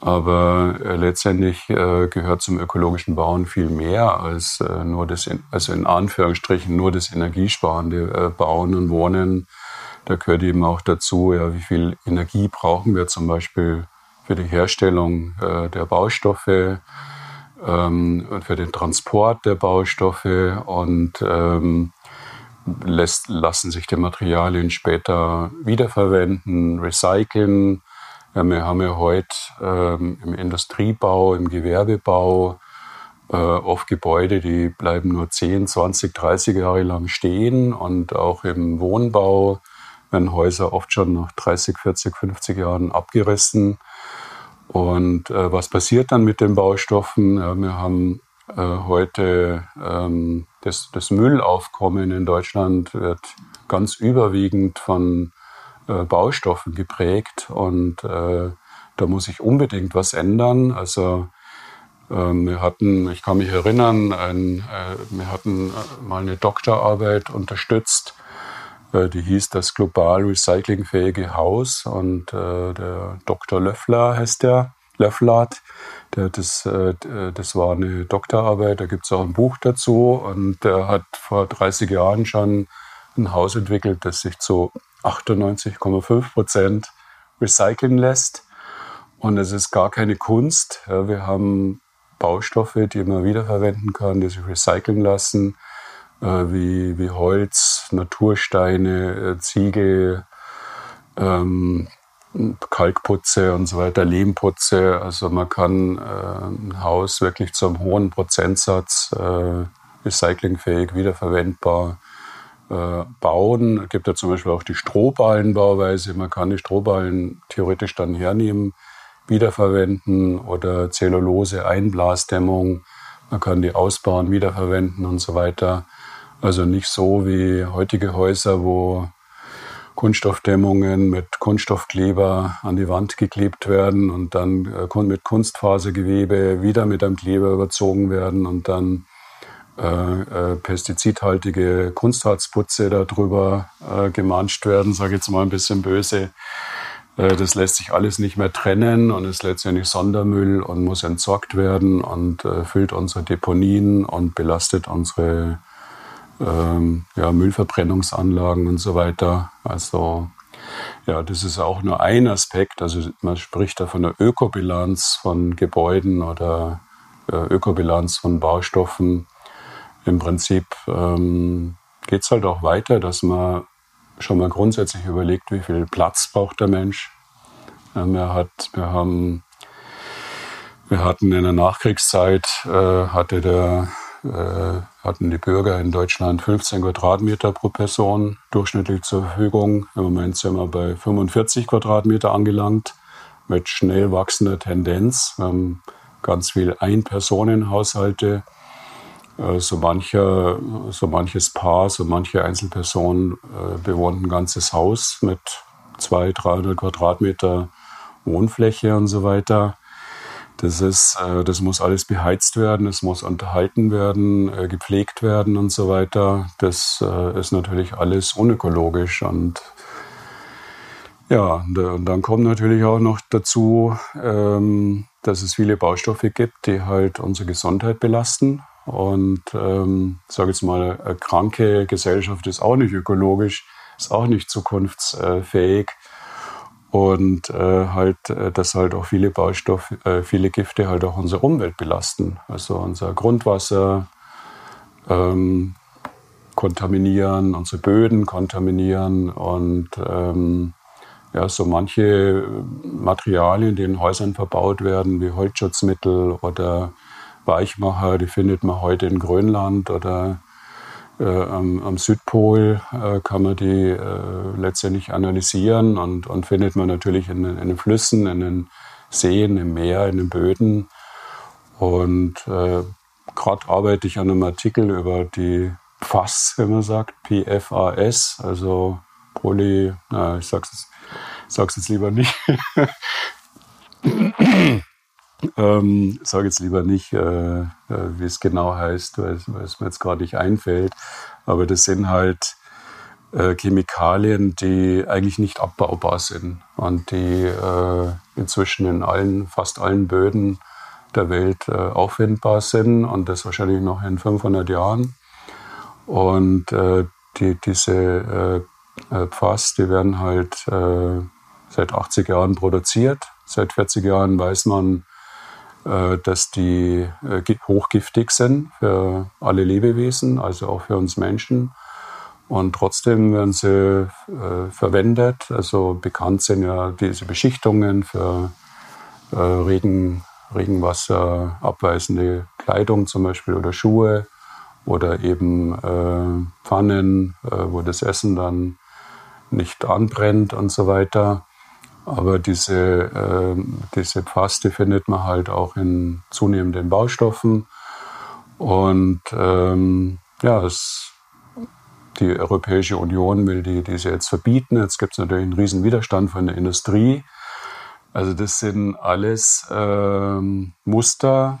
S4: Aber äh, letztendlich äh, gehört zum ökologischen Bauen viel mehr als äh, nur das, in, also in Anführungsstrichen nur das energiesparende äh, Bauen und Wohnen. Da gehört eben auch dazu, ja, wie viel Energie brauchen wir zum Beispiel für die Herstellung äh, der Baustoffe, ähm, und für den Transport der Baustoffe und ähm, lässt, lassen sich die Materialien später wiederverwenden, recyceln. Wir haben ja heute ähm, im Industriebau, im Gewerbebau äh, oft Gebäude, die bleiben nur 10, 20, 30 Jahre lang stehen und auch im Wohnbau werden Häuser oft schon nach 30, 40, 50 Jahren abgerissen. Und äh, was passiert dann mit den Baustoffen? Ja, wir haben äh, heute ähm, das, das, Müllaufkommen in Deutschland wird ganz überwiegend von äh, Baustoffen geprägt und äh, da muss sich unbedingt was ändern. Also ähm, wir hatten, ich kann mich erinnern, ein, äh, wir hatten äh, mal eine Doktorarbeit unterstützt, die hieß das global recyclingfähige Haus und der Dr. Löffler heißt der, Löfflert, der, das, das war eine Doktorarbeit, da gibt es auch ein Buch dazu und der hat vor 30 Jahren schon ein Haus entwickelt, das sich zu 98,5 Prozent recyceln lässt. Und es ist gar keine Kunst. wir haben Baustoffe, die man wiederverwenden kann, die sich recyceln lassen, äh, wie, wie Holz, Natursteine, äh, Ziegel, ähm, Kalkputze und so weiter, Lehmputze. Also man kann äh, ein Haus wirklich zu einem hohen Prozentsatz äh, recyclingfähig, wiederverwendbar äh, bauen. Es gibt ja zum Beispiel auch die Strohballenbauweise. Man kann die Strohballen theoretisch dann hernehmen, wiederverwenden oder Zellulose, Einblasdämmung. Man kann die ausbauen, wiederverwenden und so weiter. Also nicht so wie heutige Häuser, wo Kunststoffdämmungen mit Kunststoffkleber an die Wand geklebt werden und dann äh, mit Kunstfasergewebe wieder mit einem Kleber überzogen werden und dann äh, äh, pestizidhaltige Kunstharzputze darüber äh, gemanscht werden, sage ich jetzt mal ein bisschen böse. Äh, das lässt sich alles nicht mehr trennen und ist letztendlich Sondermüll und muss entsorgt werden und äh, füllt unsere Deponien und belastet unsere ähm, ja, Müllverbrennungsanlagen und so weiter. Also ja, das ist auch nur ein Aspekt. Also man spricht da von der Ökobilanz von Gebäuden oder äh, Ökobilanz von Baustoffen. Im Prinzip ähm, geht es halt auch weiter, dass man schon mal grundsätzlich überlegt, wie viel Platz braucht der Mensch. Ähm, er hat, wir haben, wir hatten in der Nachkriegszeit äh, hatte der, hatten die Bürger in Deutschland 15 Quadratmeter pro Person durchschnittlich zur Verfügung. Im Moment sind wir bei 45 Quadratmeter angelangt mit schnell wachsender Tendenz. Wir haben ganz viel Ein-Personen-Haushalte äh, so, mancher, so manches Paar, so manche Einzelperson äh, bewohnt ein ganzes Haus mit 200, 300 Quadratmeter Wohnfläche und so weiter. Das, ist, äh, das muss alles beheizt werden, es muss unterhalten werden, gepflegt werden und so weiter. Das ist natürlich alles unökologisch und ja, und dann kommt natürlich auch noch dazu, ähm, dass es viele Baustoffe gibt, die halt unsere Gesundheit belasten. Und ähm, sage jetzt mal, eine kranke Gesellschaft ist auch nicht ökologisch, ist auch nicht zukunftsfähig. Und äh, halt, äh, dass halt auch viele Baustoffe, äh, viele Gifte halt auch unsere Umwelt belasten. Also unser Grundwasser ähm, kontaminieren, unsere Böden kontaminieren und ähm, ja, so manche Materialien, die in Häusern verbaut werden, wie Holzschutzmittel oder Weichmacher, die findet man heute in Grönland oder äh, am, am, Südpol äh, kann man die äh, letztendlich analysieren und, und findet man natürlich in, in, den Flüssen, in den Seen, im Meer, in den Böden. Und äh, gerade arbeite ich an einem Artikel über die PFAS, wenn man sagt, PFAS, also Poly, na, ich sag's jetzt, sag's jetzt lieber nicht. Ähm, sage jetzt lieber nicht, äh, äh, wie es genau heißt, weil, es mir jetzt gerade nicht einfällt. Aber das sind halt äh, Chemikalien, die eigentlich nicht abbaubar sind und die äh, inzwischen in allen, fast allen Böden der Welt äh, auffindbar sind und das wahrscheinlich noch in 500 Jahren. Und äh, die, diese Pfass, die werden halt seit 80 Jahren produziert. Seit 40 Jahren weiß man, äh, dass die äh, hochgiftig sind für alle Lebewesen, also auch für uns Menschen. und trotzdem werden sie äh, verwendet. Also bekannt sind ja diese Beschichtungen für äh, Regen, Regenwasser abweisende Kleidung zum Beispiel oder Schuhe oder eben äh, Pfannen, äh, wo das Essen dann nicht anbrennt und so weiter. Aber diese, äh, diese Paste findet man halt auch in zunehmenden Baustoffen. Und ähm, ja, es die Europäische Union will die, diese jetzt verbieten. Jetzt gibt es natürlich einen riesen Widerstand von der Industrie. Also das sind alles ähm, Muster,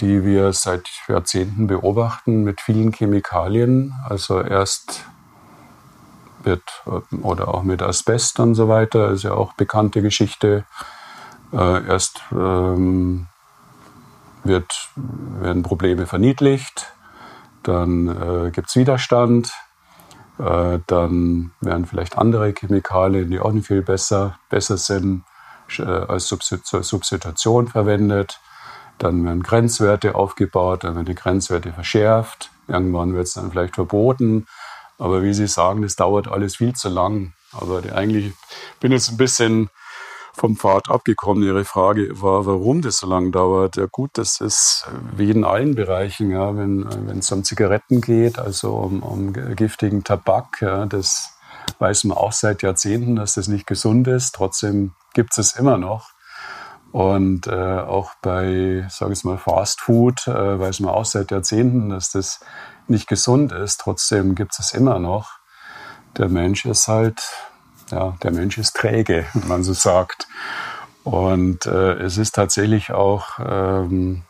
S4: die wir seit Jahrzehnten beobachten mit vielen Chemikalien. Also erst wird, oder auch mit Asbest und so weiter, ist ja auch bekannte Geschichte. Äh, erst ähm, wird, werden Probleme verniedlicht, dann äh, gibt es Widerstand, äh, dann werden vielleicht andere Chemikalien, die auch nicht viel besser, besser sind, äh, als Substitution verwendet. Dann werden Grenzwerte aufgebaut, dann werden die Grenzwerte verschärft. Irgendwann wird es dann vielleicht verboten. Aber wie Sie sagen, das dauert alles viel zu lang. Aber eigentlich bin jetzt ein bisschen vom Pfad abgekommen. Ihre Frage war, warum das so lange dauert. Ja gut, das ist wie in allen Bereichen, ja, wenn es um Zigaretten geht, also um, um giftigen Tabak, ja, das weiß man auch seit Jahrzehnten, dass das nicht gesund ist. Trotzdem gibt es immer noch. Und äh, auch bei, sage ich mal, Fast Food äh, weiß man auch seit Jahrzehnten, dass das nicht gesund ist. Trotzdem gibt es immer noch. Der Mensch ist halt ja, der Mensch ist träge, wenn man so sagt. Und äh, es ist tatsächlich auch ähm,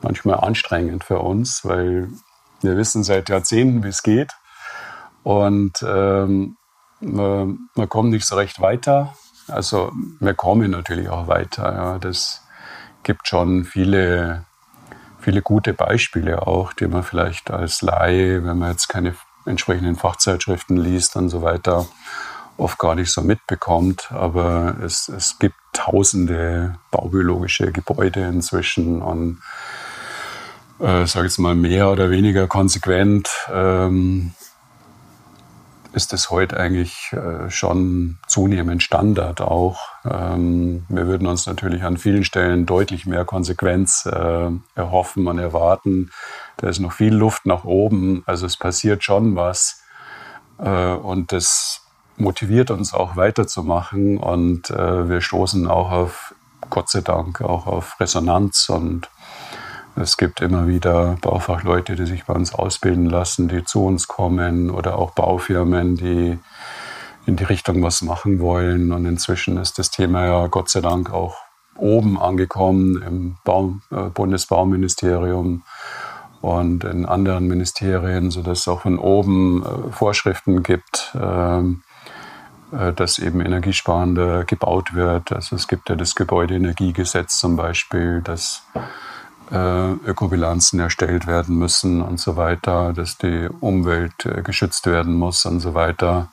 S4: manchmal anstrengend für uns, weil wir wissen seit Jahrzehnten, wie es geht. Und ähm, man, man, kommt nicht so recht weiter. Also wir kommen natürlich auch weiter. Ja. Das gibt schon viele, viele gute Beispiele auch, die man vielleicht als Laie, wenn man jetzt keine entsprechenden Fachzeitschriften liest und so weiter, oft gar nicht so mitbekommt. Aber es, es gibt tausende baubiologische Gebäude inzwischen und äh, sage jetzt mal mehr oder weniger konsequent ähm, ist es heute eigentlich äh, schon zunehmend Standard auch. Ähm, wir würden uns natürlich an vielen Stellen deutlich mehr Konsequenz äh, erhoffen und erwarten. Da ist noch viel Luft nach oben. Also es passiert schon was. Äh, und das motiviert uns auch weiterzumachen und wir stoßen auch auf, Gott sei Dank, auch auf Resonanz und es gibt immer wieder Baufachleute, die sich bei uns ausbilden lassen, die zu uns kommen oder auch Baufirmen, die in die Richtung was machen wollen. Und inzwischen ist das Thema ja Gott sei Dank auch oben angekommen im Bau, äh, Bundesbauministerium und in anderen Ministerien, sodass es auch von oben äh, Vorschriften gibt, ähm, äh, dass eben energiesparender gebaut wird. Also es gibt ja das Gebäudeenergiegesetz zum Beispiel, dass äh, Ökobilanzen erstellt werden müssen und so weiter, dass die Umwelt äh, geschützt werden muss und so weiter.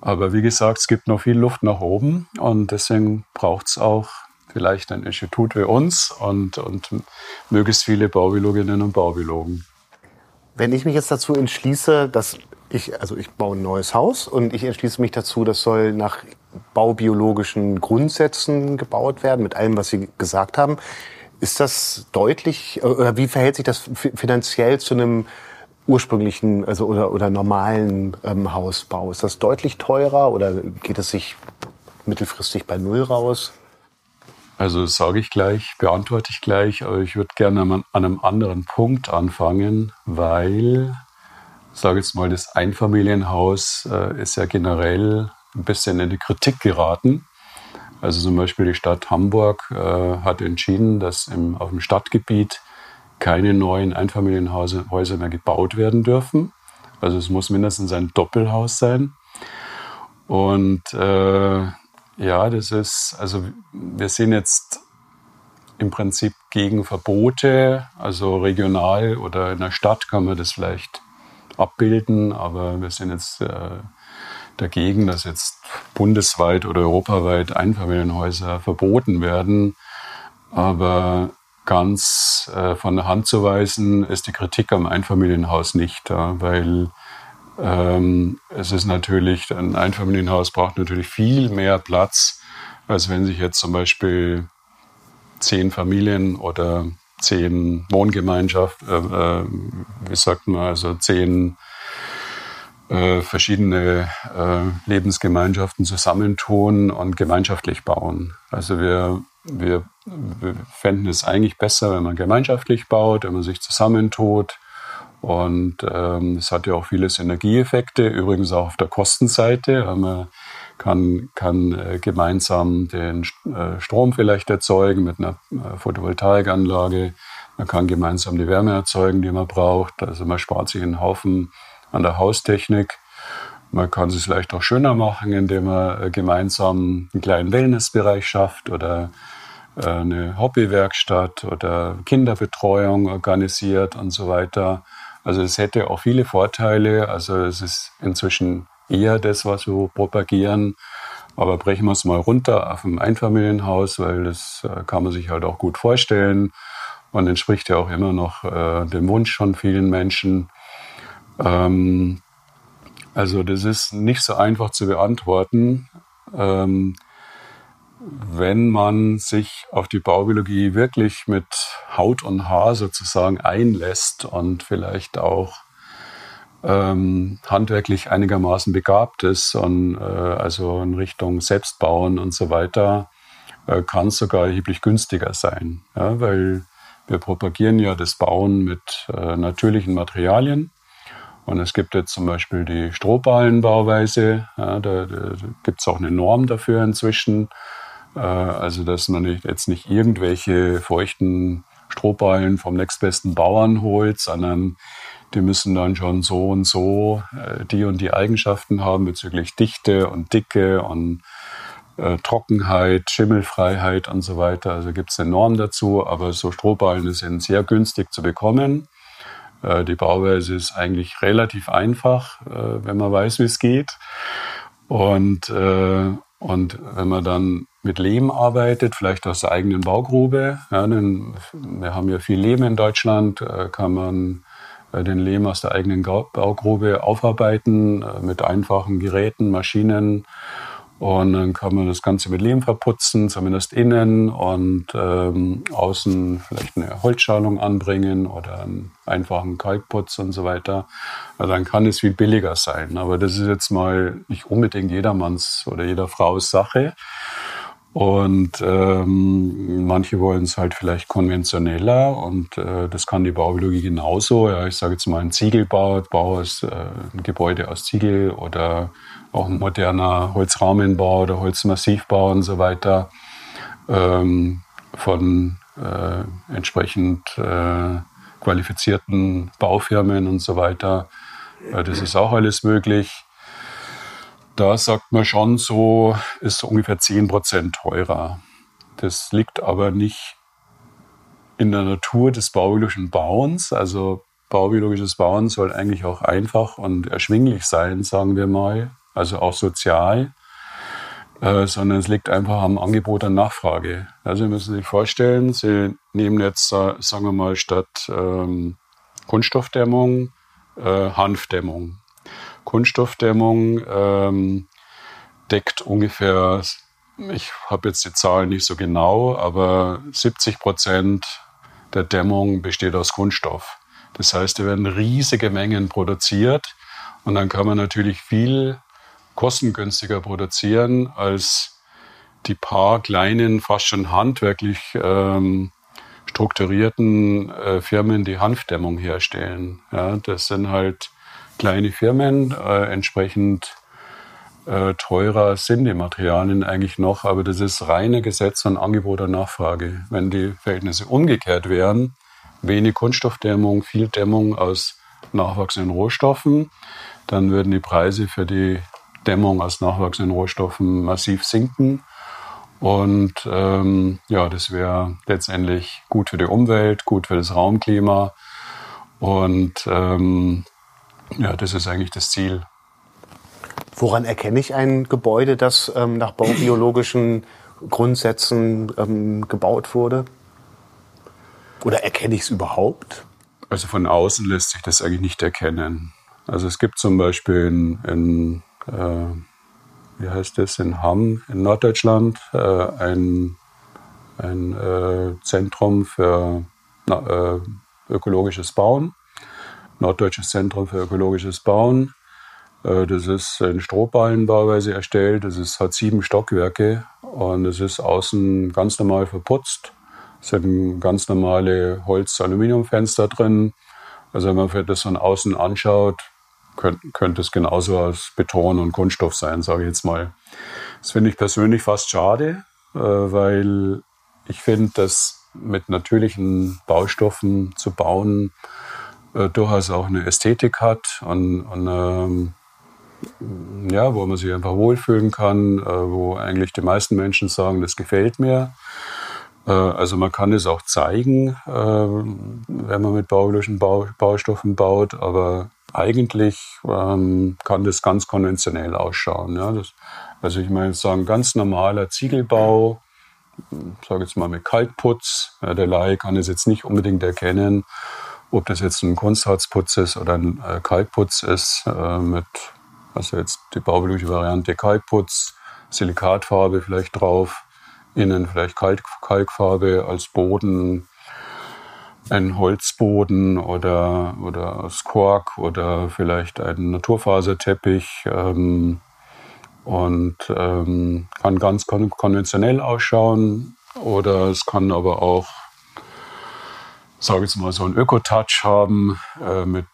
S4: Aber wie gesagt, es gibt noch viel Luft nach oben und deswegen braucht es auch vielleicht ein Institut wie uns und, und möglichst viele Baubiologinnen und Baubiologen.
S1: Wenn ich mich jetzt dazu entschließe, dass ich, also ich baue ein neues Haus und ich entschließe mich dazu, das soll nach baubiologischen Grundsätzen gebaut werden, mit allem, was Sie gesagt haben. Ist das deutlich, oder wie verhält sich das finanziell zu einem ursprünglichen also oder, oder normalen ähm, Hausbau? Ist das deutlich teurer oder geht es sich mittelfristig bei Null raus?
S4: Also sage ich gleich, beantworte ich gleich, aber ich würde gerne an einem anderen Punkt anfangen, weil sage jetzt mal, das Einfamilienhaus äh, ist ja generell ein bisschen in die Kritik geraten. Also zum Beispiel die Stadt Hamburg äh, hat entschieden, dass im, auf dem Stadtgebiet keine neuen Einfamilienhäuser mehr gebaut werden dürfen. Also es muss mindestens ein Doppelhaus sein. Und äh, ja, das ist, also wir sind jetzt im Prinzip gegen Verbote. Also regional oder in der Stadt kann man das vielleicht abbilden, aber wir sind jetzt äh, dagegen, dass jetzt bundesweit oder europaweit Einfamilienhäuser verboten werden. Aber ganz äh, von der Hand zu weisen ist die Kritik am Einfamilienhaus nicht, weil Ähm, es ist natürlich, ein Einfamilienhaus braucht natürlich viel mehr Platz, als wenn sich jetzt zum Beispiel zehn Familien oder zehn Wohngemeinschaften, äh, äh, wie sagt man, also zehn äh, verschiedene äh, Lebensgemeinschaften zusammentun und gemeinschaftlich bauen. Also wir, wir, wir fänden es eigentlich besser, wenn man gemeinschaftlich baut, wenn man sich zusammentut. Und ähm, es hat ja auch viele Synergieeffekte, übrigens auch auf der Kostenseite. Man kann, kann äh, gemeinsam den äh, Strom vielleicht erzeugen mit einer äh, Photovoltaikanlage. Man kann gemeinsam die Wärme erzeugen, die man braucht. Also man spart sich einen Haufen an der Haustechnik. Man kann es vielleicht auch schöner machen, indem man äh, gemeinsam einen kleinen Wellnessbereich schafft oder äh, eine Hobbywerkstatt oder Kinderbetreuung organisiert und so weiter. Also es hätte auch viele Vorteile. Also es ist inzwischen eher das, was wir propagieren. Aber brechen wir es mal runter auf ein Einfamilienhaus, weil das äh, kann man sich halt auch gut vorstellen und entspricht ja auch immer noch äh, dem Wunsch von vielen Menschen. Ähm, also das ist nicht so einfach zu beantworten. Ähm, wenn man sich auf die Baubiologie wirklich mit Haut und Haar sozusagen einlässt und vielleicht auch ähm, handwerklich einigermaßen begabt ist und äh, also in Richtung Selbstbauen und so weiter, äh, kann es sogar erheblich günstiger sein, ja, weil wir propagieren ja das Bauen mit äh, natürlichen Materialien. Und es gibt jetzt zum Beispiel die Strohballenbauweise. Ja, da, da gibt es auch eine Norm dafür inzwischen. Äh, also, dass man nicht, jetzt nicht irgendwelche feuchten Strohballen vom nächstbesten Bauern holt, sondern die müssen dann schon so und so äh, die und die Eigenschaften haben bezüglich Dichte und Dicke und äh, Trockenheit, Schimmelfreiheit und so weiter. Also gibt es eine Norm dazu, aber so Strohballen sind sehr günstig zu bekommen. Äh, die Bauweise ist eigentlich relativ einfach, äh, wenn man weiß, wie es geht. Und, äh, und wenn man dann mit Lehm arbeitet, vielleicht aus der eigenen Baugrube, ja, denn wir haben ja viel Lehm in Deutschland, kann man den Lehm aus der eigenen Baugrube aufarbeiten mit einfachen Geräten, Maschinen und dann kann man das Ganze mit Lehm verputzen, zumindest innen und ähm, außen vielleicht eine Holzschalung anbringen oder einen einfachen Kalkputz und so weiter. Also dann kann es viel billiger sein. Aber das ist jetzt mal nicht unbedingt jedermanns oder jeder Frau's Sache. Und ähm, manche wollen es halt vielleicht konventioneller und äh, das kann die Baubiologie genauso. Ja, ich sage jetzt mal ein Ziegelbau, Bau ist äh, ein Gebäude aus Ziegel oder auch ein moderner Holzrahmenbau oder Holzmassivbau und so weiter ähm, von äh, entsprechend äh, qualifizierten Baufirmen und so weiter. Äh, das ist auch alles möglich. Da sagt man schon so, ist ungefähr 10% teurer. Das liegt aber nicht in der Natur des baubiologischen Bauens. Also baubiologisches Bauen soll eigentlich auch einfach und erschwinglich sein, sagen wir mal also auch sozial, äh, sondern es liegt einfach am Angebot und Nachfrage. Also Sie müssen sich vorstellen, Sie nehmen jetzt, sagen wir mal, statt ähm, Kunststoffdämmung äh, Hanfdämmung. Kunststoffdämmung ähm, deckt ungefähr, ich habe jetzt die Zahlen nicht so genau, aber 70 Prozent der Dämmung besteht aus Kunststoff. Das heißt, da werden riesige Mengen produziert und dann kann man natürlich viel kostengünstiger produzieren als die paar kleinen, fast schon handwerklich ähm, strukturierten äh, Firmen, die Hanfdämmung herstellen. Ja, das sind halt kleine Firmen, äh, entsprechend äh, teurer sind die Materialien eigentlich noch, aber das ist reine Gesetz von Angebot und Nachfrage. Wenn die Verhältnisse umgekehrt wären, wenig Kunststoffdämmung, viel Dämmung aus nachwachsenden Rohstoffen, dann würden die Preise für die Dämmung aus nachwachsenden Rohstoffen massiv sinken. Und ähm, ja, das wäre letztendlich gut für die Umwelt, gut für das Raumklima. Und ähm, ja, das ist eigentlich das Ziel.
S1: Woran erkenne ich ein Gebäude, das ähm, nach baubiologischen Grundsätzen ähm, gebaut wurde? Oder erkenne ich es überhaupt?
S4: Also von außen lässt sich das eigentlich nicht erkennen. Also es gibt zum Beispiel in, in äh, wie heißt das, in Hamm in Norddeutschland äh, ein, ein äh, Zentrum für na, äh, ökologisches Bauen, Norddeutsches Zentrum für ökologisches Bauen. Äh, das ist in Strohballenbauweise erstellt. Das ist, hat sieben Stockwerke und es ist außen ganz normal verputzt. Es sind ganz normale Holz-Aluminiumfenster drin. Also wenn man das von außen anschaut, könnte, könnte es genauso aus Beton und Kunststoff sein, sage ich jetzt mal. Das finde ich persönlich fast schade, äh, weil ich finde, dass mit natürlichen Baustoffen zu bauen äh, durchaus auch eine Ästhetik hat und, und ähm, ja, wo man sich einfach wohlfühlen kann, äh, wo eigentlich die meisten Menschen sagen, das gefällt mir. Äh, also man kann es auch zeigen, äh, wenn man mit baulichen Baustoffen baut, aber eigentlich ähm, kann das ganz konventionell ausschauen. Ja. Das, also ich meine, sagen ganz normaler Ziegelbau, sage jetzt mal mit Kalkputz. Ja, der Laie kann es jetzt nicht unbedingt erkennen, ob das jetzt ein Kunstharzputz ist oder ein äh, Kalkputz ist äh, mit, also jetzt die bauliche Variante Kalkputz, Silikatfarbe vielleicht drauf innen vielleicht Kalk, Kalkfarbe als Boden, ein Holzboden oder, oder aus Kork oder vielleicht ein Naturfaserteppich ähm, und ähm, kann ganz kon konventionell ausschauen oder es kann aber auch, sage ich jetzt mal, so einen Öko-Touch haben äh, mit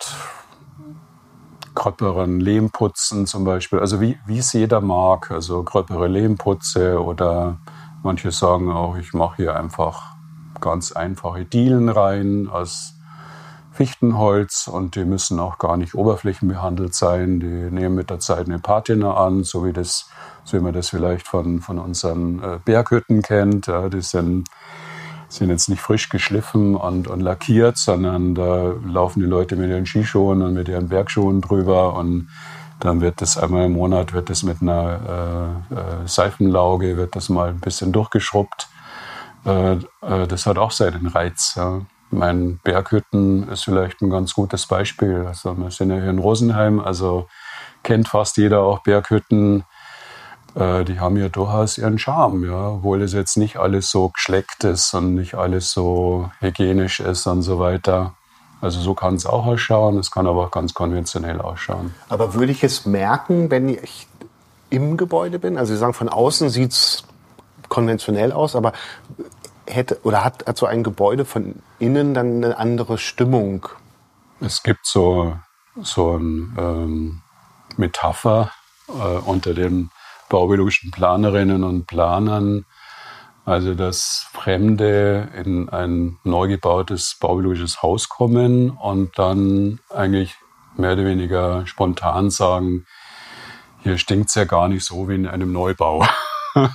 S4: gröpperen Lehmputzen zum Beispiel, also wie, wie es jeder mag, also gröppere Lehmputze oder Manche sagen auch, ich mache hier einfach ganz einfache Dielen rein aus Fichtenholz und die müssen auch gar nicht oberflächenbehandelt sein. Die nehmen mit der Zeit eine Patina an, so wie, das, so wie man das vielleicht von, von unseren äh, Berghütten kennt. Ja, die sind, sind jetzt nicht frisch geschliffen und, und lackiert, sondern da laufen die Leute mit ihren Skischuhen und mit ihren Bergschuhen drüber und dann wird das einmal im Monat wird das mit einer äh, äh, Seifenlauge wird das mal ein bisschen durchgeschrubbt. Äh, äh, das hat auch seinen Reiz. Ja. Mein Berghütten ist vielleicht ein ganz gutes Beispiel. Also wir sind ja hier in Rosenheim, also kennt fast jeder auch Berghütten. Äh, die haben ja durchaus ihren Charme, ja, obwohl es jetzt nicht alles so geschleckt ist und nicht alles so hygienisch ist und so weiter. Also so kann es auch ausschauen, es kann aber auch ganz konventionell ausschauen.
S1: Aber würde ich es merken, wenn ich im Gebäude bin? Also Sie sagen, von außen sieht es konventionell aus, aber hätte oder hat, hat so ein Gebäude von innen dann eine andere Stimmung?
S4: Es gibt so, so eine ähm, Metapher äh, unter den baubiologischen Planerinnen und Planern, also, dass Fremde in ein neu gebautes baubiologisches Haus kommen und dann eigentlich mehr oder weniger spontan sagen, hier stinkt es ja gar nicht so wie in einem Neubau.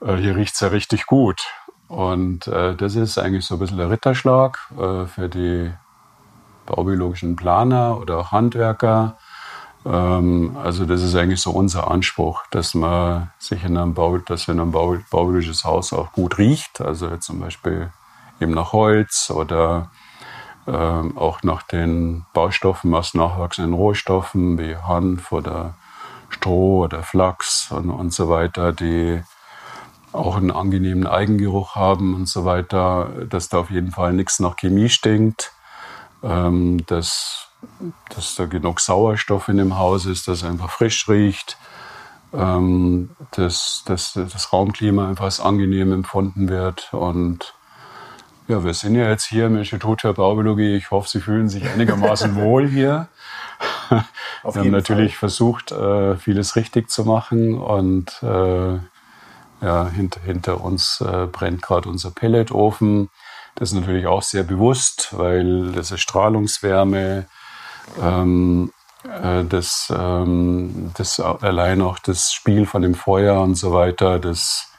S4: Äh, hier riecht es ja richtig gut. Und äh, das ist eigentlich so ein bisschen der Ritterschlag äh, für die baubiologischen Planer oder auch Handwerker, also das ist eigentlich so unser Anspruch, dass man sich in einem, Bau, dass in einem Bau, bauliches Haus auch gut riecht. Also zum Beispiel eben nach Holz oder ähm, auch nach den Baustoffen aus nachwachsenden Rohstoffen wie Hanf oder Stroh oder Flachs und, und so weiter, die auch einen angenehmen Eigengeruch haben und so weiter, dass da auf jeden Fall nichts nach Chemie stinkt, ähm, dass dass da genug Sauerstoff in dem Haus ist, dass es einfach frisch riecht, ähm, dass, dass das Raumklima einfach als angenehm empfunden wird. Und ja, wir sind ja jetzt hier im Institut für Baubiologie. Ich hoffe, Sie fühlen sich einigermaßen wohl hier. Auf wir haben natürlich Fall. versucht, äh, vieles richtig zu machen und äh, ja, hinter, hinter uns äh, brennt gerade unser Pelletofen. Das ist natürlich auch sehr bewusst, weil das ist Strahlungswärme, ähm, äh, das, ähm, das allein auch das Spiel von dem Feuer und so weiter, das,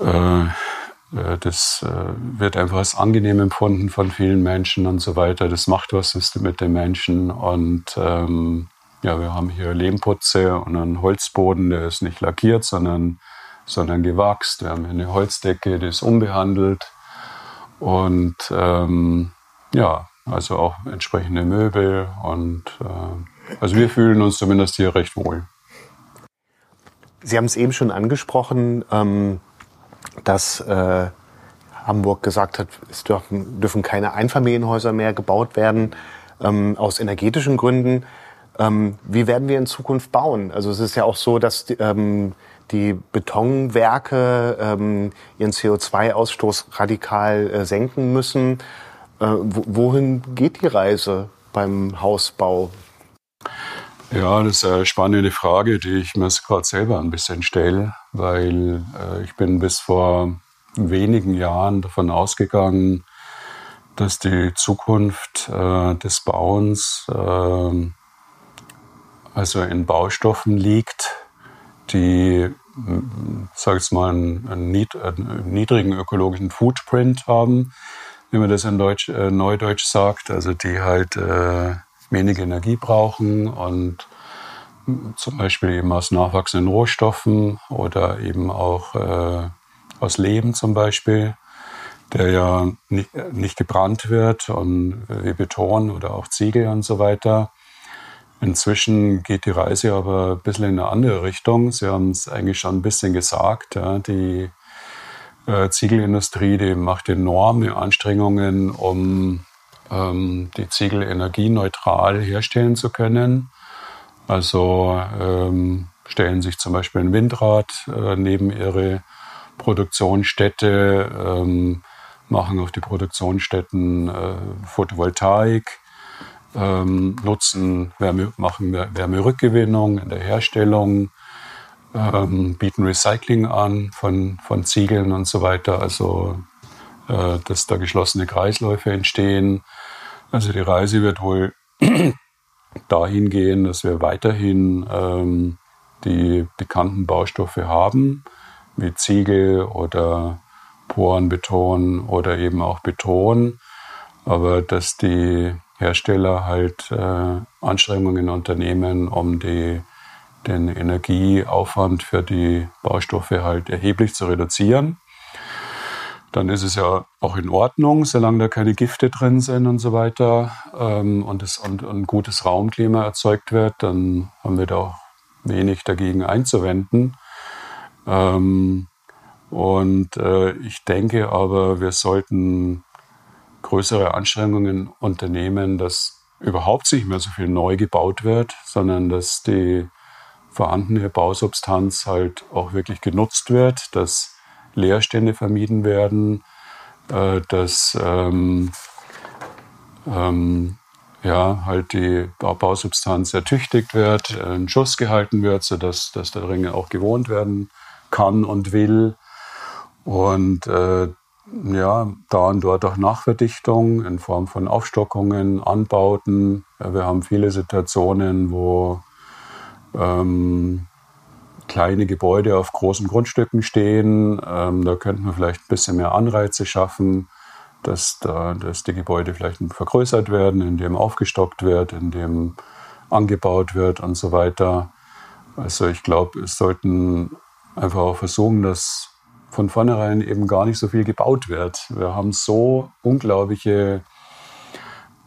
S4: äh, äh, das äh, wird einfach als angenehm empfunden von vielen Menschen und so weiter. Das macht was mit den Menschen und ähm, ja, wir haben hier Lehmputze und einen Holzboden, der ist nicht lackiert, sondern, sondern gewachst. Wir haben hier eine Holzdecke, die ist unbehandelt. Und ähm, ja, also auch entsprechende Möbel und äh, also wir fühlen uns zumindest hier recht wohl.
S1: Sie haben es eben schon angesprochen, ähm, dass äh, Hamburg gesagt hat, es dürfen, dürfen keine Einfamilienhäuser mehr gebaut werden ähm, aus energetischen Gründen. Ähm, wie werden wir in Zukunft bauen? Also es ist ja auch so, dass die, ähm, die Betonwerke ähm, ihren CO2-Ausstoß radikal äh, senken müssen. Äh, wohin geht die Reise beim Hausbau?
S4: Ja, das ist eine spannende Frage, die ich mir gerade selber ein bisschen stelle, weil äh, ich bin bis vor wenigen Jahren davon ausgegangen, dass die Zukunft äh, des Bauens äh, also in Baustoffen liegt, die, sag ich mal, einen, einen, niedrigen ökologischen Footprint haben, wie man das in Deutsch, äh, Neudeutsch sagt, also die halt äh, wenig Energie brauchen und zum Beispiel eben aus nachwachsenden Rohstoffen oder eben auch äh, aus Leben zum Beispiel, der ja nicht, nicht gebrannt wird und wie Beton oder auch Ziegel und so weiter. Inzwischen geht die Reise aber ein bisschen in eine andere Richtung. Sie haben es eigentlich schon ein bisschen gesagt. Ja, die äh, Ziegelindustrie, die macht enorme Anstrengungen, um ähm, die Ziegel energieneutral herstellen zu können. Also ähm, stellen sich zum Beispiel ein Windrad äh, neben ihre Produktionsstätte, ähm, machen auf die Produktionsstätten äh, Photovoltaik, ähm, nutzen Wärme, machen Wärmerückgewinnung in der Herstellung, ähm, bieten Recycling an von, von Ziegeln und so weiter. Also äh, dass da geschlossene Kreisläufe entstehen. Also die Reise wird wohl dahin gehen, dass wir weiterhin ähm, die bekannten Baustoffe haben, wie Ziegel oder Porenbeton oder eben auch Beton, aber dass die Hersteller halt äh, Anstrengungen unternehmen, um die, den Energieaufwand für die Baustoffe halt erheblich zu reduzieren dann ist es ja auch in Ordnung, solange da keine Gifte drin sind und so weiter ähm, und, es, und, ein gutes Raumklima erzeugt wird, dann haben wir da auch wenig dagegen einzuwenden. Ähm, und äh, ich denke aber, wir sollten größere Anstrengungen unternehmen, dass überhaupt nicht mehr so viel neu gebaut wird, sondern dass die vorhandene Bausubstanz halt auch wirklich genutzt wird, dass Leerstände vermieden werden, äh, dass ähm, ähm, ja, halt die Bausubstanz ertüchtigt wird, in Schuss gehalten wird, sodass dass der Ringe auch gewohnt werden kann und will. Und äh, ja, da und dort auch Nachverdichtung in Form von Aufstockungen, Anbauten. Ja, wir haben viele Situationen, wo ähm, kleine Gebäude auf großen Grundstücken stehen. Ähm, da könnten wir vielleicht ein bisschen mehr Anreize schaffen, dass, da, dass die Gebäude vielleicht vergrößert werden, indem aufgestockt wird, indem angebaut wird und so weiter. Also ich glaube, es sollten einfach auch versuchen, dass von vornherein eben gar nicht so viel gebaut wird. Wir haben so unglaubliche,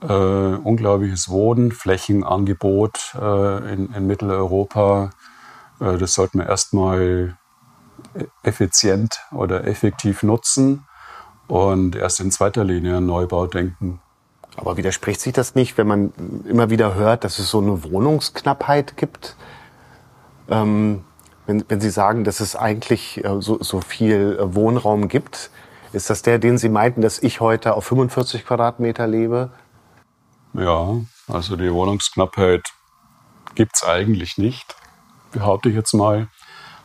S4: äh, unglaubliches Wohnflächenangebot äh, in, in Mitteleuropa äh, das sollten wir erstmal effizient oder effektiv nutzen und erst in zweiter Linie an Neubau denken.
S1: Aber widerspricht sich das nicht, wenn man immer wieder hört, dass es so eine Wohnungsknappheit gibt? Ähm, wenn, wenn Sie sagen, dass es eigentlich äh, so, so viel äh, Wohnraum gibt, ist das der, den Sie meinten, dass ich heute auf 45 Quadratmeter lebe?
S4: Ja, also die Wohnungsknappheit gibt es eigentlich nicht behaupte ich jetzt mal,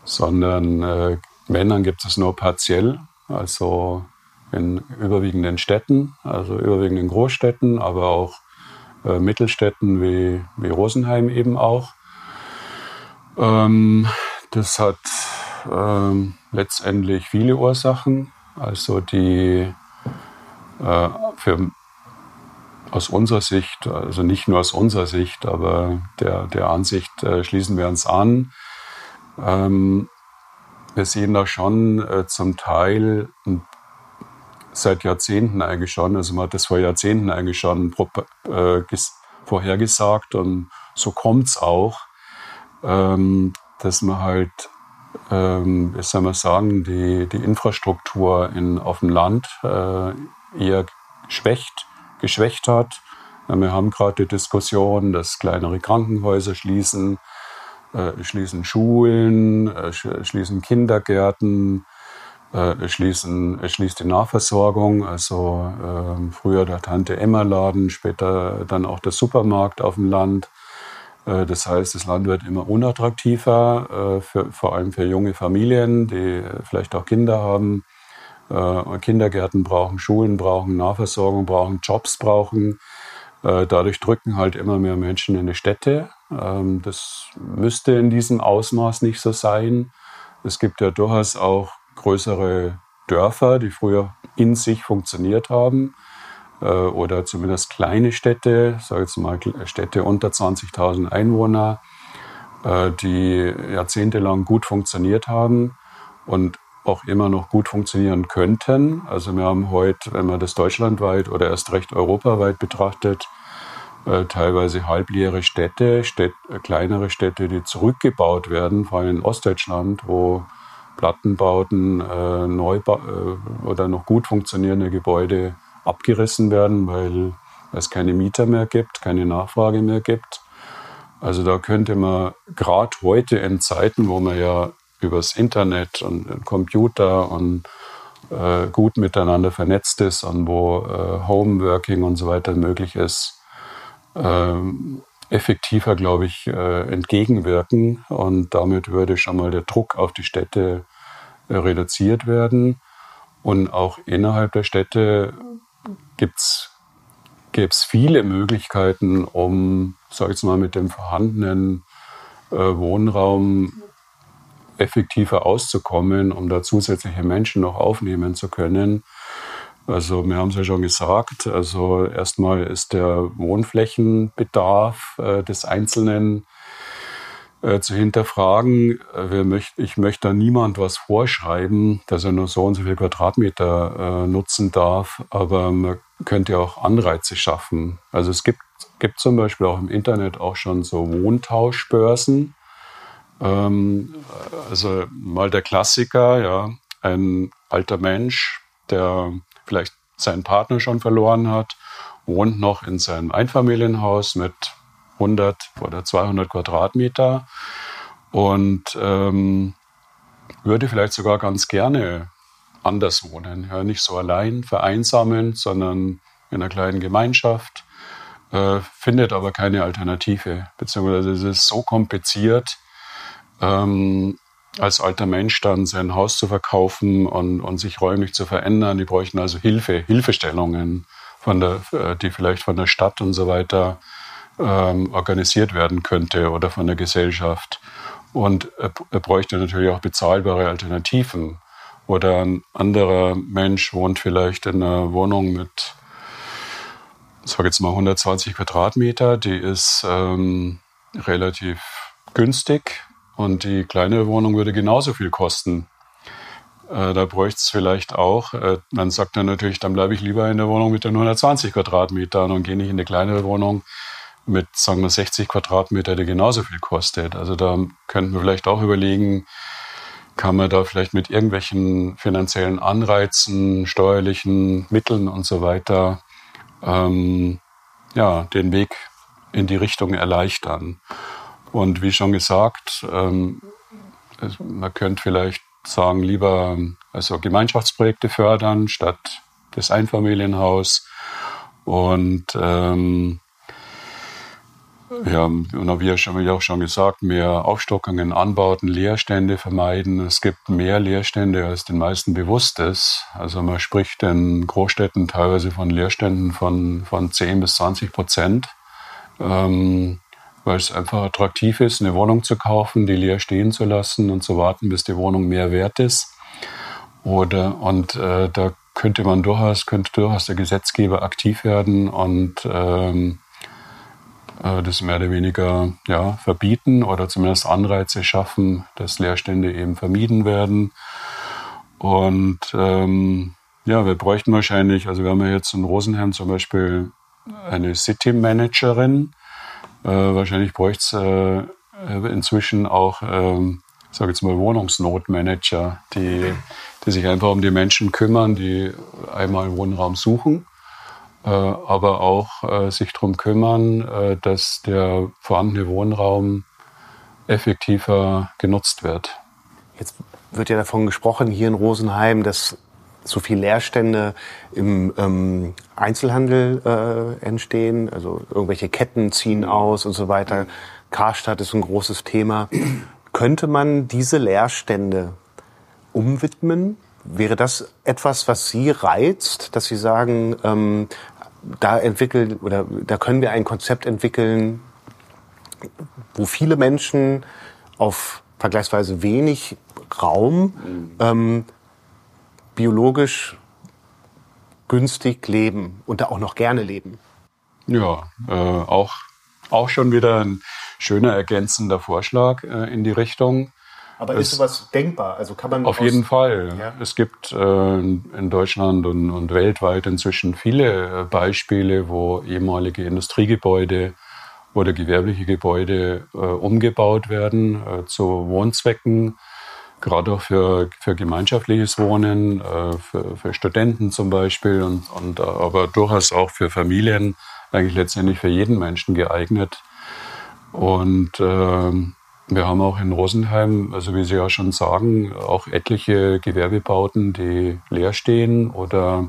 S4: sondern äh, Männern gibt es nur partiell, also in überwiegenden Städten, also überwiegend in Großstädten, aber auch äh, Mittelstädten wie, wie Rosenheim eben auch. Ähm, das hat ähm, letztendlich viele Ursachen. Also die äh, für aus unserer Sicht, also nicht nur aus unserer Sicht, aber der, der Ansicht äh, schließen wir uns an. Ähm, wir sehen da schon äh, zum Teil seit Jahrzehnten eigentlich schon, also man hat das vor Jahrzehnten eigentlich schon äh, vorhergesagt und so kommt es auch, ähm, dass man halt, ähm, wie soll man sagen, die, die Infrastruktur in, auf dem Land äh, eher schwächt, geschwächt hat. Wir haben gerade die Diskussion, dass kleinere Krankenhäuser schließen, äh, schließen Schulen, äh, schließen Kindergärten, äh, schließen, schließt die Nahversorgung, also äh, früher der Tante Emma Laden, später dann auch der Supermarkt auf dem Land. Äh, das heißt, das Land wird immer unattraktiver, äh, für, vor allem für junge Familien, die vielleicht auch Kinder haben, äh, Kindergärten brauchen, Schulen brauchen, Nahversorgung brauchen, Jobs brauchen. Dadurch drücken halt immer mehr Menschen in die Städte. Ähm, das müsste in diesem Ausmaß nicht so sein. Es gibt ja durchaus auch größere Dörfer, die früher in sich funktioniert haben, äh, oder zumindest kleine Städte, sage jetzt mal Städte unter 20.000 Einwohner, äh, die jahrzehntelang gut funktioniert haben und auch immer noch gut funktionieren könnten. Also wir haben heute, wenn man das deutschlandweit oder erst recht europaweit betrachtet, äh, teilweise halbleere Städte, Städte, kleinere Städte, die zurückgebaut werden, vor allem in Ostdeutschland, wo Plattenbauten, äh, Neubau äh, oder noch gut funktionierende Gebäude abgerissen werden, weil es keine Mieter mehr gibt, keine Nachfrage mehr gibt. Also da könnte man gerade heute in Zeiten, wo man ja übers Internet und Computer und äh, gut miteinander vernetzt ist und wo äh, Homeworking und so weiter möglich ist, ähm, effektiver, glaube ich, äh, entgegenwirken. Und damit würde schon mal der Druck auf die Städte äh, reduziert werden. Und auch innerhalb der Städte gibt's gäbe es viele Möglichkeiten, um, sag ich mal, mit dem vorhandenen äh, Wohnraum effektiver auszukommen, um da zusätzliche Menschen noch aufnehmen zu können. Also wir haben es ja schon gesagt, also erstmal ist der Wohnflächenbedarf äh, des Einzelnen äh, zu hinterfragen. Möcht, ich möchte da niemand was vorschreiben, dass er nur so und so viel Quadratmeter äh, nutzen darf, aber man könnte auch Anreize schaffen. Also es gibt, gibt zum Beispiel auch im Internet auch schon so Wohntauschbörsen. Ähm, also mal der Klassiker, ja, ein alter Mensch, der vielleicht seinen Partner schon verloren hat, wohnt noch in seinem Einfamilienhaus mit 100 oder 200 Quadratmeter und ähm, würde vielleicht sogar ganz gerne anders wohnen. Ja, nicht so allein, vereinsamen, sondern in einer kleinen Gemeinschaft, äh, findet aber keine Alternative, beziehungsweise es ist so kompliziert, ähm, als alter Mensch dann sein Haus zu verkaufen und, und sich räumlich zu verändern. Die bräuchten also Hilfe, Hilfestellungen, von der, äh, die vielleicht von der Stadt und so weiter ähm, organisiert werden könnte oder von der Gesellschaft. Und er, bräuchte natürlich auch bezahlbare Alternativen. Oder ein anderer Mensch wohnt vielleicht in einer Wohnung mit, ich sage jetzt mal 120 Quadratmeter, die ist ähm, relativ günstig und die kleine Wohnung würde genauso viel kosten. Äh, da bräuchte es vielleicht auch, äh, dann sagt er natürlich, dann bleibe ich lieber in der Wohnung mit den 120 Quadratmetern und gehe nicht in eine kleinere Wohnung, mit, sagen wir, 60 Quadratmeter, der genauso viel kostet. Also da könnten wir vielleicht auch überlegen, kann man da vielleicht mit irgendwelchen finanziellen Anreizen, steuerlichen Mitteln und so weiter ähm, ja, den Weg in die Richtung erleichtern. Und wie schon gesagt, ähm, man könnte vielleicht sagen, lieber also Gemeinschaftsprojekte fördern statt das Einfamilienhaus. Und ähm, ja, wie ja auch schon gesagt, mehr Aufstockungen, Anbauten, Leerstände vermeiden. Es gibt mehr Leerstände, als den meisten bewusst ist. Also man spricht in Großstädten teilweise von Leerständen von, von 10 bis 20 Prozent, ähm, weil es einfach attraktiv ist, eine Wohnung zu kaufen, die leer stehen zu lassen und zu warten, bis die Wohnung mehr wert ist. Oder, und äh, da könnte man durchaus, könnte durchaus der Gesetzgeber aktiv werden und ähm, äh, das mehr oder weniger ja, verbieten oder zumindest Anreize schaffen, dass Leerstände eben vermieden werden. Und ähm, ja, wir bräuchten wahrscheinlich, also wir haben ja jetzt in Rosenheim zum Beispiel eine City Managerin. Äh, wahrscheinlich bräuchte es äh, inzwischen auch, äh, sage jetzt mal, Wohnungsnotmanager, die, die sich einfach um die Menschen kümmern, die einmal Wohnraum suchen, äh, aber auch äh, sich darum kümmern, äh, dass der vorhandene Wohnraum effektiver genutzt wird.
S1: Jetzt wird ja davon gesprochen hier in Rosenheim, dass so viel Leerstände im ähm, Einzelhandel äh, entstehen. Also irgendwelche Ketten ziehen aus und so weiter. Karstadt ist ein großes Thema. Könnte man diese Leerstände umwidmen? Wäre das etwas, was Sie reizt, dass Sie sagen, ähm, da entwickeln oder da können wir ein Konzept entwickeln, wo viele Menschen auf vergleichsweise wenig Raum ähm, biologisch günstig leben und da auch noch gerne leben.
S4: Ja, äh, auch, auch schon wieder ein schöner ergänzender Vorschlag äh, in die Richtung.
S1: Aber es, ist sowas denkbar? Also kann man
S4: auf jeden Fall. Ja. Es gibt äh, in Deutschland und, und, weltweit inzwischen viele äh, Beispiele, wo ehemalige Industriegebäude oder gewerbliche Gebäude äh, umgebaut werden äh, zu Wohnzwecken gerade auch für, für gemeinschaftliches Wohnen, äh, für, für Studenten zum Beispiel und, und aber durchaus auch für Familien, eigentlich letztendlich für jeden Menschen geeignet. Und äh, wir haben auch in Rosenheim, also wie Sie ja schon sagen, auch etliche Gewerbebauten, die leer stehen oder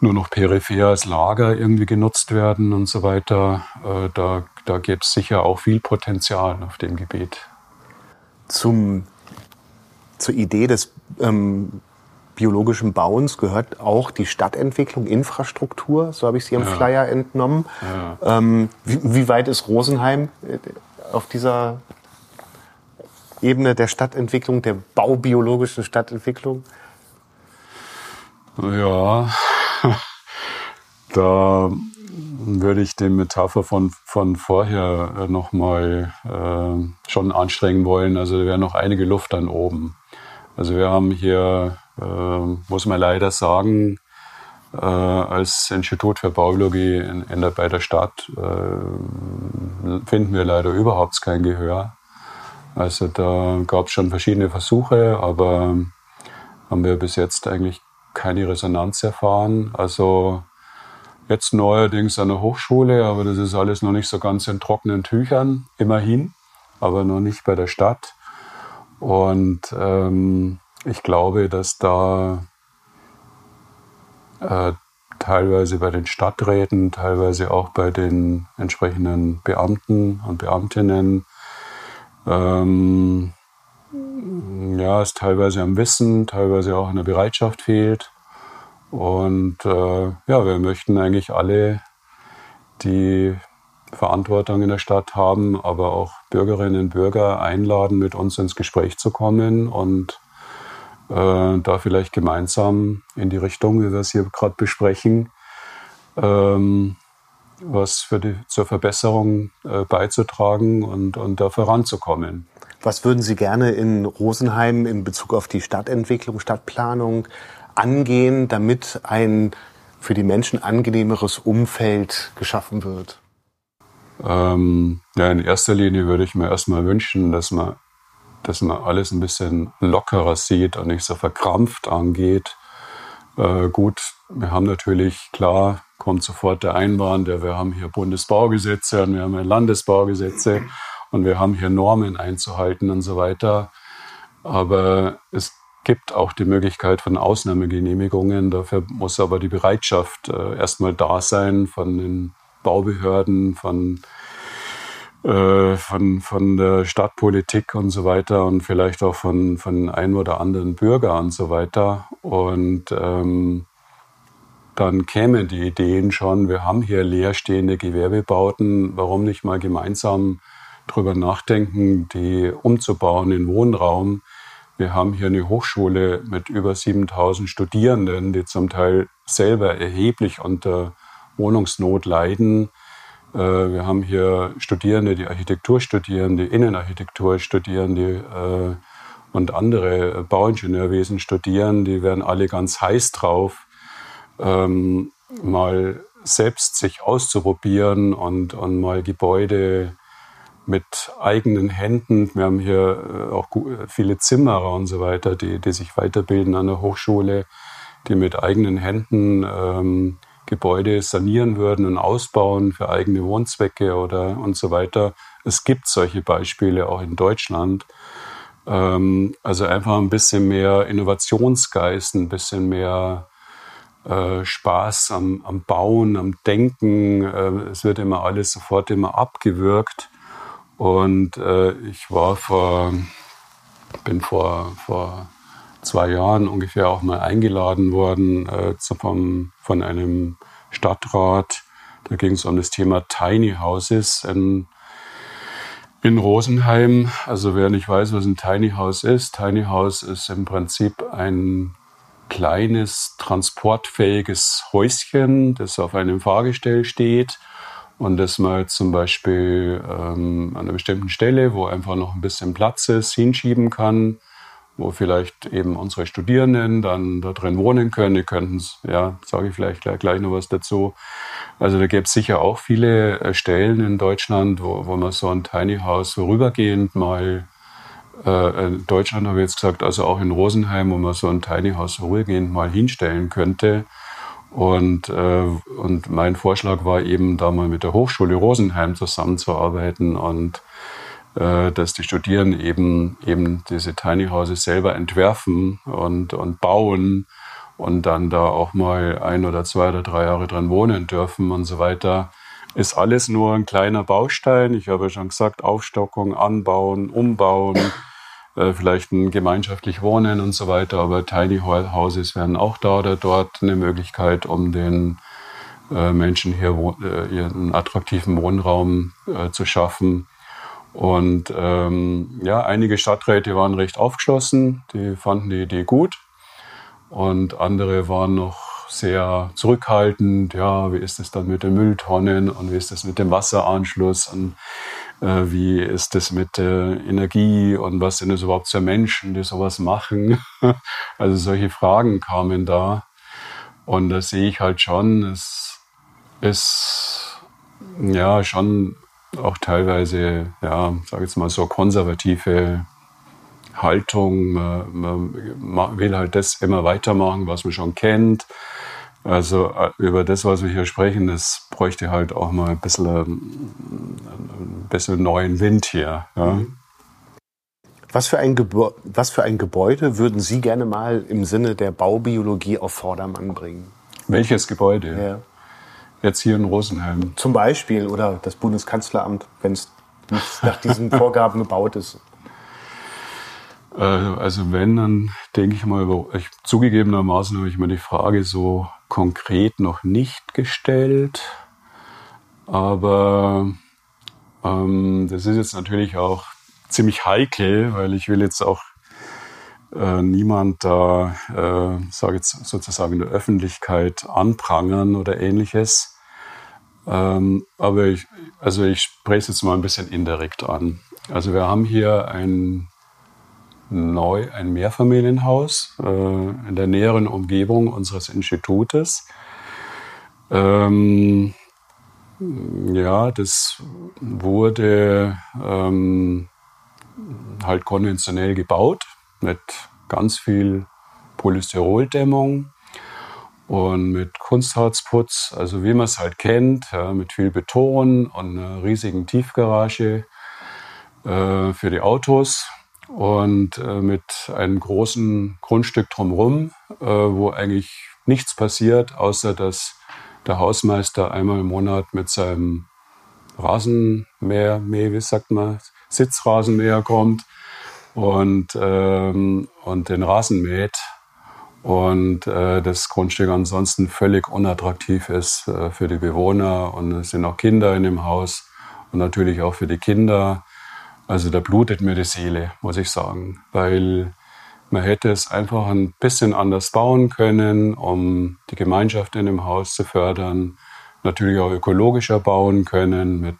S4: nur noch peripher als Lager irgendwie genutzt werden und so weiter. Äh, da, da gäbe es sicher auch viel Potenzial auf dem Gebiet
S1: zum, zur Idee des ähm, biologischen Bauens gehört auch die Stadtentwicklung, Infrastruktur, so habe ich sie am ja. Flyer entnommen. Ja. Ähm, wie, wie, weit ist Rosenheim äh, auf dieser Ebene der Stadtentwicklung, der baubiologischen Stadtentwicklung?
S4: Ja, da würde ich die Metapher von, von vorher nochmal äh, schon anstrengen wollen. Also da wäre noch einige Luft dann oben. Also wir haben hier, äh, muss man leider sagen, äh, als Institut für Baubiologie in, in der, bei der Stadt äh, finden wir leider überhaupt kein Gehör. Also da gab es schon verschiedene Versuche, aber haben wir bis jetzt eigentlich keine Resonanz erfahren. Also Jetzt neuerdings an der Hochschule, aber das ist alles noch nicht so ganz in trockenen Tüchern, immerhin, aber noch nicht bei der Stadt. Und ähm, ich glaube, dass da äh, teilweise bei den Stadträten, teilweise auch bei den entsprechenden Beamten und Beamtinnen, ähm, ja, es teilweise am Wissen, teilweise auch an der Bereitschaft fehlt. Und äh, ja, wir möchten eigentlich alle, die Verantwortung in der Stadt haben, aber auch Bürgerinnen und Bürger einladen, mit uns ins Gespräch zu kommen und äh, da vielleicht gemeinsam in die Richtung, wie wir es hier gerade besprechen, ähm, was für die, zur Verbesserung äh, beizutragen und, und da voranzukommen.
S1: Was würden Sie gerne in Rosenheim in Bezug auf die Stadtentwicklung, Stadtplanung angehen, damit ein für die Menschen angenehmeres Umfeld geschaffen wird?
S4: Ähm, ja, in erster Linie würde ich mir erstmal wünschen, dass man, dass man alles ein bisschen lockerer sieht und nicht so verkrampft angeht. Äh, gut, wir haben natürlich, klar, kommt sofort der Einwand, ja, wir haben hier Bundesbaugesetze und wir haben Landesbaugesetze und wir haben hier Normen einzuhalten und so weiter. Aber es gibt auch die Möglichkeit von Ausnahmegenehmigungen. Dafür muss aber die Bereitschaft äh, erstmal da sein von den Baubehörden, von, äh, von, von der Stadtpolitik und so weiter und vielleicht auch von, von ein oder anderen Bürger und so weiter. Und ähm, dann kämen die Ideen schon, wir haben hier leerstehende Gewerbebauten, warum nicht mal gemeinsam drüber nachdenken, die umzubauen in Wohnraum, wir haben hier eine Hochschule mit über 7000 Studierenden, die zum Teil selber erheblich unter Wohnungsnot leiden. Äh, wir haben hier Studierende, die Architektur studieren, die Innenarchitektur studieren, die äh, und andere Bauingenieurwesen studieren, die werden alle ganz heiß drauf, ähm, mal selbst sich auszuprobieren und, und mal Gebäude mit eigenen Händen. Wir haben hier äh, auch viele Zimmerer und so weiter, die, die sich weiterbilden an der Hochschule, die mit eigenen Händen ähm, Gebäude sanieren würden und ausbauen für eigene Wohnzwecke oder und so weiter. Es gibt solche Beispiele auch in Deutschland. Ähm, also einfach ein bisschen mehr Innovationsgeist, ein bisschen mehr äh, Spaß am, am, Bauen, am Denken. Äh, es wird immer alles sofort immer abgewürgt. Und äh, ich war vor, bin vor, vor zwei Jahren ungefähr auch mal eingeladen worden äh, zu, vom, von einem Stadtrat. Da ging es um das Thema Tiny Houses in, in Rosenheim. Also wer nicht weiß, was ein Tiny House ist, Tiny House ist im Prinzip ein kleines, transportfähiges Häuschen, das auf einem Fahrgestell steht und das man zum Beispiel ähm, an einer bestimmten Stelle, wo einfach noch ein bisschen Platz ist, hinschieben kann wo vielleicht eben unsere Studierenden dann da drin wohnen können. Die könnten es, ja, sage ich vielleicht gleich, gleich noch was dazu. Also da gäbe es sicher auch viele äh, Stellen in Deutschland, wo, wo man so ein Tiny House vorübergehend mal äh, in Deutschland habe ich jetzt gesagt, also auch in Rosenheim, wo man so ein Tiny House vorübergehend mal hinstellen könnte. Und, äh, und mein Vorschlag war eben, da mal mit der Hochschule Rosenheim zusammenzuarbeiten und äh, dass die Studierenden eben, eben diese Tiny Houses selber entwerfen und, und bauen und dann da auch mal ein oder zwei oder drei Jahre dran wohnen dürfen und so weiter. Ist alles nur ein kleiner Baustein. Ich habe ja schon gesagt, Aufstockung, Anbauen, Umbauen, äh, vielleicht ein gemeinschaftlich Wohnen und so weiter. Aber Tiny Houses wären auch da oder dort eine Möglichkeit, um den äh, Menschen hier äh, ihren attraktiven Wohnraum zu schaffen. Und ähm, ja, einige Stadträte waren recht aufgeschlossen, die fanden die Idee gut. Und andere waren noch sehr zurückhaltend. Ja, wie ist es dann mit den Mülltonnen und wie ist es mit dem Wasseranschluss und wie ist es mit der Energie und was sind es überhaupt für Menschen, die sowas machen? also solche Fragen kamen da. Und da sehe ich halt schon, es ist ja schon auch teilweise, ja, sage jetzt mal so konservative Haltung. Man, man, will halt das immer weitermachen, was man schon kennt. Also äh, über das, was wir hier sprechen, das bräuchte halt auch mal ein bisschen, ein bisschen neuen Wind hier. Ja.
S1: Was für, ein was für ein Gebäude würden Sie gerne mal im Sinne der Baubiologie auf Vordermann bringen?
S4: Welches Gebäude? Ja jetzt hier in Rosenheim.
S1: Zum Beispiel oder das Bundeskanzleramt, wenn es nach diesen Vorgaben gebaut ist.
S4: Äh, also wenn, dann denke ich mal, ich, zugegebenermaßen habe ich mir die Frage so konkret noch nicht gestellt. Aber ähm, das ist jetzt natürlich auch ziemlich heikel, weil ich will jetzt auch äh, niemand da, äh, sage jetzt sozusagen in der Öffentlichkeit anprangern oder ähnliches. Ähm, aber ich, also ich spreche es jetzt mal ein bisschen indirekt an. Also wir haben hier ein neu ein Mehrfamilienhaus äh, in der näheren Umgebung unseres Institutes. Ähm, ja, das wurde ähm, halt konventionell gebaut mit ganz viel Polystyroldämmung und mit Kunstharzputz, also wie man es halt kennt, ja, mit viel Beton und einer riesigen Tiefgarage äh, für die Autos und äh, mit einem großen Grundstück drumherum, äh, wo eigentlich nichts passiert, außer dass der Hausmeister einmal im Monat mit seinem Rasenmäher, wie sagt man, Sitzrasenmäher kommt und, ähm, und den Rasen mäht und äh, das Grundstück ansonsten völlig unattraktiv ist äh, für die Bewohner und es sind auch Kinder in dem Haus und natürlich auch für die Kinder. Also da blutet mir die Seele, muss ich sagen, weil man hätte es einfach ein bisschen anders bauen können, um die Gemeinschaft in dem Haus zu fördern, natürlich auch ökologischer bauen können mit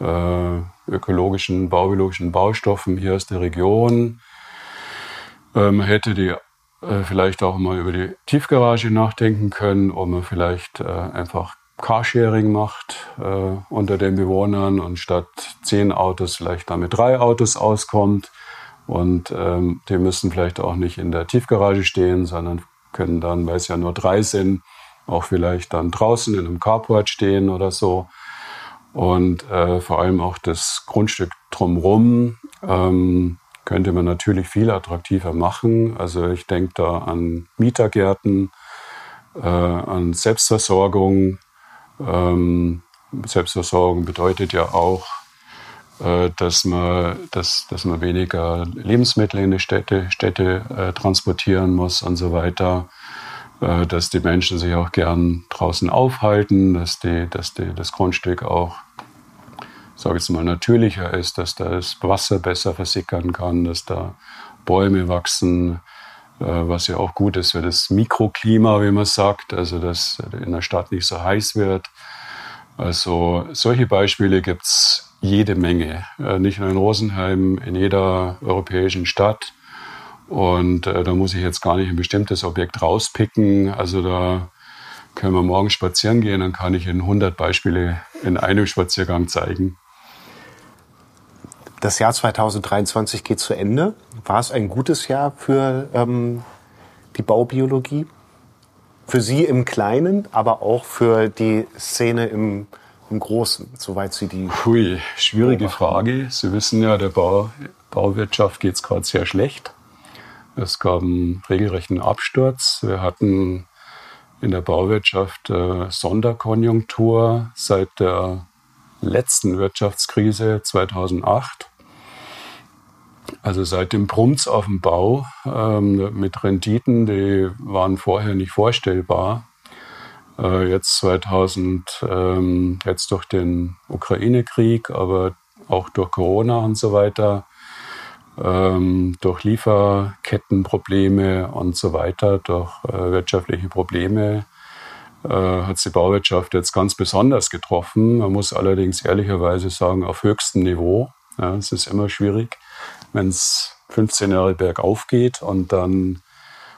S4: äh, ökologischen, baubiologischen Baustoffen hier aus der Region. man hätte die vielleicht auch mal über die Tiefgarage nachdenken können, man vielleicht einfach Carsharing macht äh, unter den Bewohnern und statt zehn Autos vielleicht damit drei Autos auskommt. Und ähm, die müssen vielleicht auch nicht in der Tiefgarage stehen, sondern können dann, weil es ja nur drei sind, auch vielleicht dann draußen in einem Carport stehen oder so. Und äh, vor allem auch das Grundstück drumherum ähm, könnte man natürlich viel attraktiver machen. Also ich denke da an Mietergärten, äh, an Selbstversorgung, ähm, Selbstversorgung bedeutet ja auch, äh, dass, man, dass, dass man weniger Lebensmittel in die Städte, Städte äh, transportieren muss und so weiter. Äh, dass die Menschen sich auch gern draußen aufhalten, dass, die, dass die, das Grundstück auch, sage ich mal, natürlicher ist, dass da das Wasser besser versickern kann, dass da Bäume wachsen, was ja auch gut ist für das Mikroklima, wie man sagt, also dass in der Stadt nicht so heiß wird. Also solche Beispiele gibt es jede Menge, äh, nicht nur in Rosenheim, in jeder europäischen Stadt. Und äh, da muss ich jetzt gar nicht ein bestimmtes Objekt rauspicken. Also da können wir morgen spazieren gehen, dann kann ich Ihnen 100 Beispiele in einem Spaziergang zeigen.
S1: Das Jahr 2023 geht zu Ende. War es ein gutes Jahr für ähm, die Baubiologie? Für Sie im Kleinen, aber auch für die Szene im, im Großen, soweit Sie die.
S4: Hui, schwierige Frage. Sie wissen ja, der Bau, Bauwirtschaft geht es gerade sehr schlecht. Es gab einen regelrechten Absturz. Wir hatten in der Bauwirtschaft äh, Sonderkonjunktur seit der letzten Wirtschaftskrise 2008. Also seitdem brummt's auf dem Bau ähm, mit Renditen, die waren vorher nicht vorstellbar. Äh, jetzt 2000, ähm, jetzt durch den Ukraine-Krieg, aber auch durch Corona und so weiter, ähm, durch Lieferkettenprobleme und so weiter, durch äh, wirtschaftliche Probleme, äh, hat die Bauwirtschaft jetzt ganz besonders getroffen. Man muss allerdings ehrlicherweise sagen, auf höchstem Niveau. Ja, es ist immer schwierig wenn es 15 Jahre bergauf geht und dann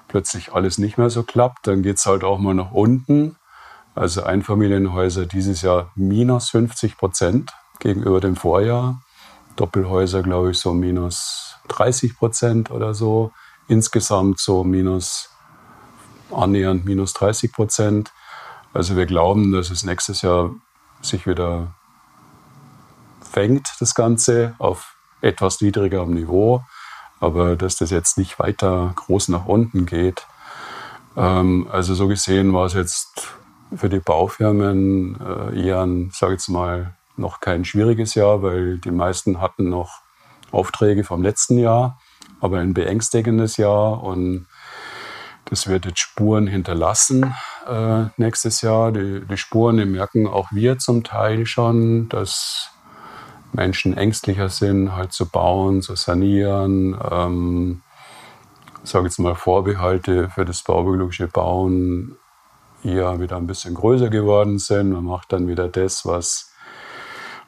S4: plötzlich alles nicht mehr so klappt, dann geht es halt auch mal nach unten. Also Einfamilienhäuser dieses Jahr minus 50 Prozent gegenüber dem Vorjahr. Doppelhäuser, glaube ich, so minus 30 Prozent oder so. Insgesamt so minus annähernd minus 30 Prozent. Also wir glauben, dass es nächstes Jahr sich wieder fängt, das Ganze, auf etwas niedrigerem Niveau, aber dass das jetzt nicht weiter groß nach unten geht. Ähm, also so gesehen war es jetzt für die Baufirmen äh, eher ein, sage ich jetzt mal, noch kein schwieriges Jahr, weil die meisten hatten noch Aufträge vom letzten Jahr, aber ein beängstigendes Jahr und das wird jetzt Spuren hinterlassen äh, nächstes Jahr. Die, die Spuren, die merken auch wir zum Teil schon, dass Menschen ängstlicher sind, halt zu bauen, zu sanieren. Ähm, sage jetzt mal Vorbehalte für das baubiologische Bauen eher wieder ein bisschen größer geworden sind. Man macht dann wieder das, was,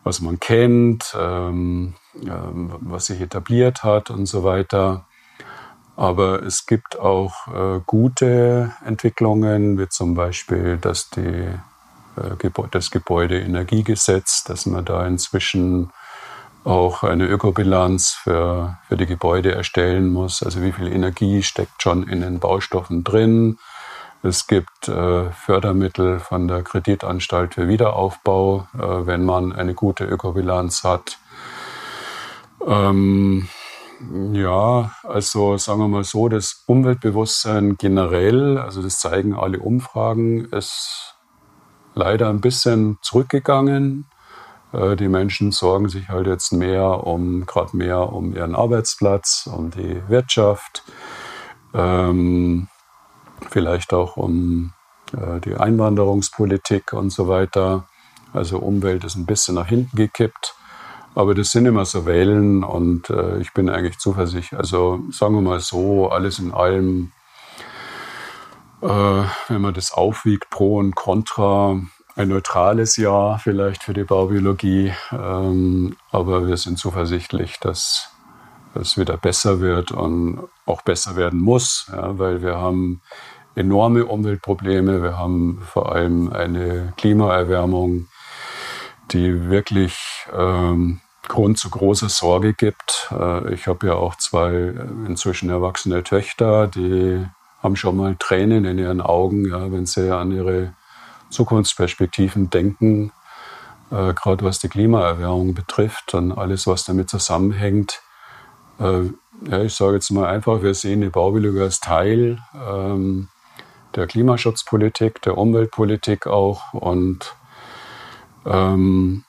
S4: was man kennt, ähm, ähm, was sich etabliert hat und so weiter. Aber es gibt auch äh, gute Entwicklungen, wie zum Beispiel, dass die das Gebäudeenergiegesetz, dass man da inzwischen auch eine Ökobilanz für, für die Gebäude erstellen muss. Also wie viel Energie steckt schon in den Baustoffen drin. Es gibt äh, Fördermittel von der Kreditanstalt für Wiederaufbau, äh, wenn man eine gute Ökobilanz hat. Ähm, ja, also sagen wir mal so, das Umweltbewusstsein generell, also das zeigen alle Umfragen, ist leider ein bisschen zurückgegangen. Äh, die Menschen sorgen sich halt jetzt mehr um, gerade mehr um ihren Arbeitsplatz, um die Wirtschaft, ähm, vielleicht auch um äh, die Einwanderungspolitik und so weiter. Also Umwelt ist ein bisschen nach hinten gekippt. Aber das sind immer so Wellen und äh, ich bin eigentlich zuversichtlich. Also sagen wir mal so, alles in allem wenn man das aufwiegt, Pro und Contra, ein neutrales Jahr vielleicht für die Baubiologie. Ähm, aber wir sind zuversichtlich, dass es wieder besser wird und auch besser werden muss, weil wir haben enorme Umweltprobleme, wir haben vor allem eine Klimaerwärmung, die wirklich ähm, Grund zu großer Sorge gibt. Äh, ich habe ja auch zwei äh, inzwischen erwachsene Töchter, die haben schon mal Tränen in ihren Augen, ja, wenn sie an ihre Zukunftsperspektiven denken, äh, gerade was die Klimaerwärmung betrifft und alles, was damit zusammenhängt. Äh, ja, ich sage jetzt mal einfach, wir sehen die Baubiologie als Teil ähm, der Klimaschutzpolitik, der Umweltpolitik auch und ähm,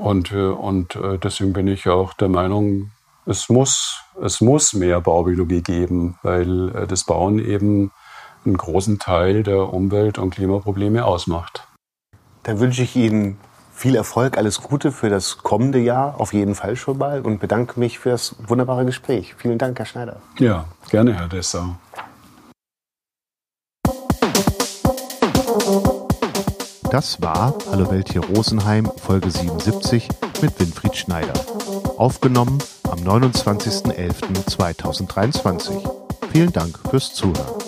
S4: und, äh, und äh, deswegen bin ich auch der Meinung, es muss, es muss mehr Baubiologie geben, weil äh, das Bauen eben einen großen Teil der Umwelt- und Klimaprobleme ausmacht.
S1: Dann wünsche ich Ihnen viel Erfolg, alles Gute für das kommende Jahr, auf jeden Fall schon mal und bedanke mich für das wunderbare Gespräch. Vielen Dank, Herr Schneider.
S4: Ja, gerne, Herr Dessau.
S1: Das war Hallo Welt hier Rosenheim, Folge 77 mit Winfried Schneider. Aufgenommen am 29.11.2023. Vielen Dank fürs Zuhören.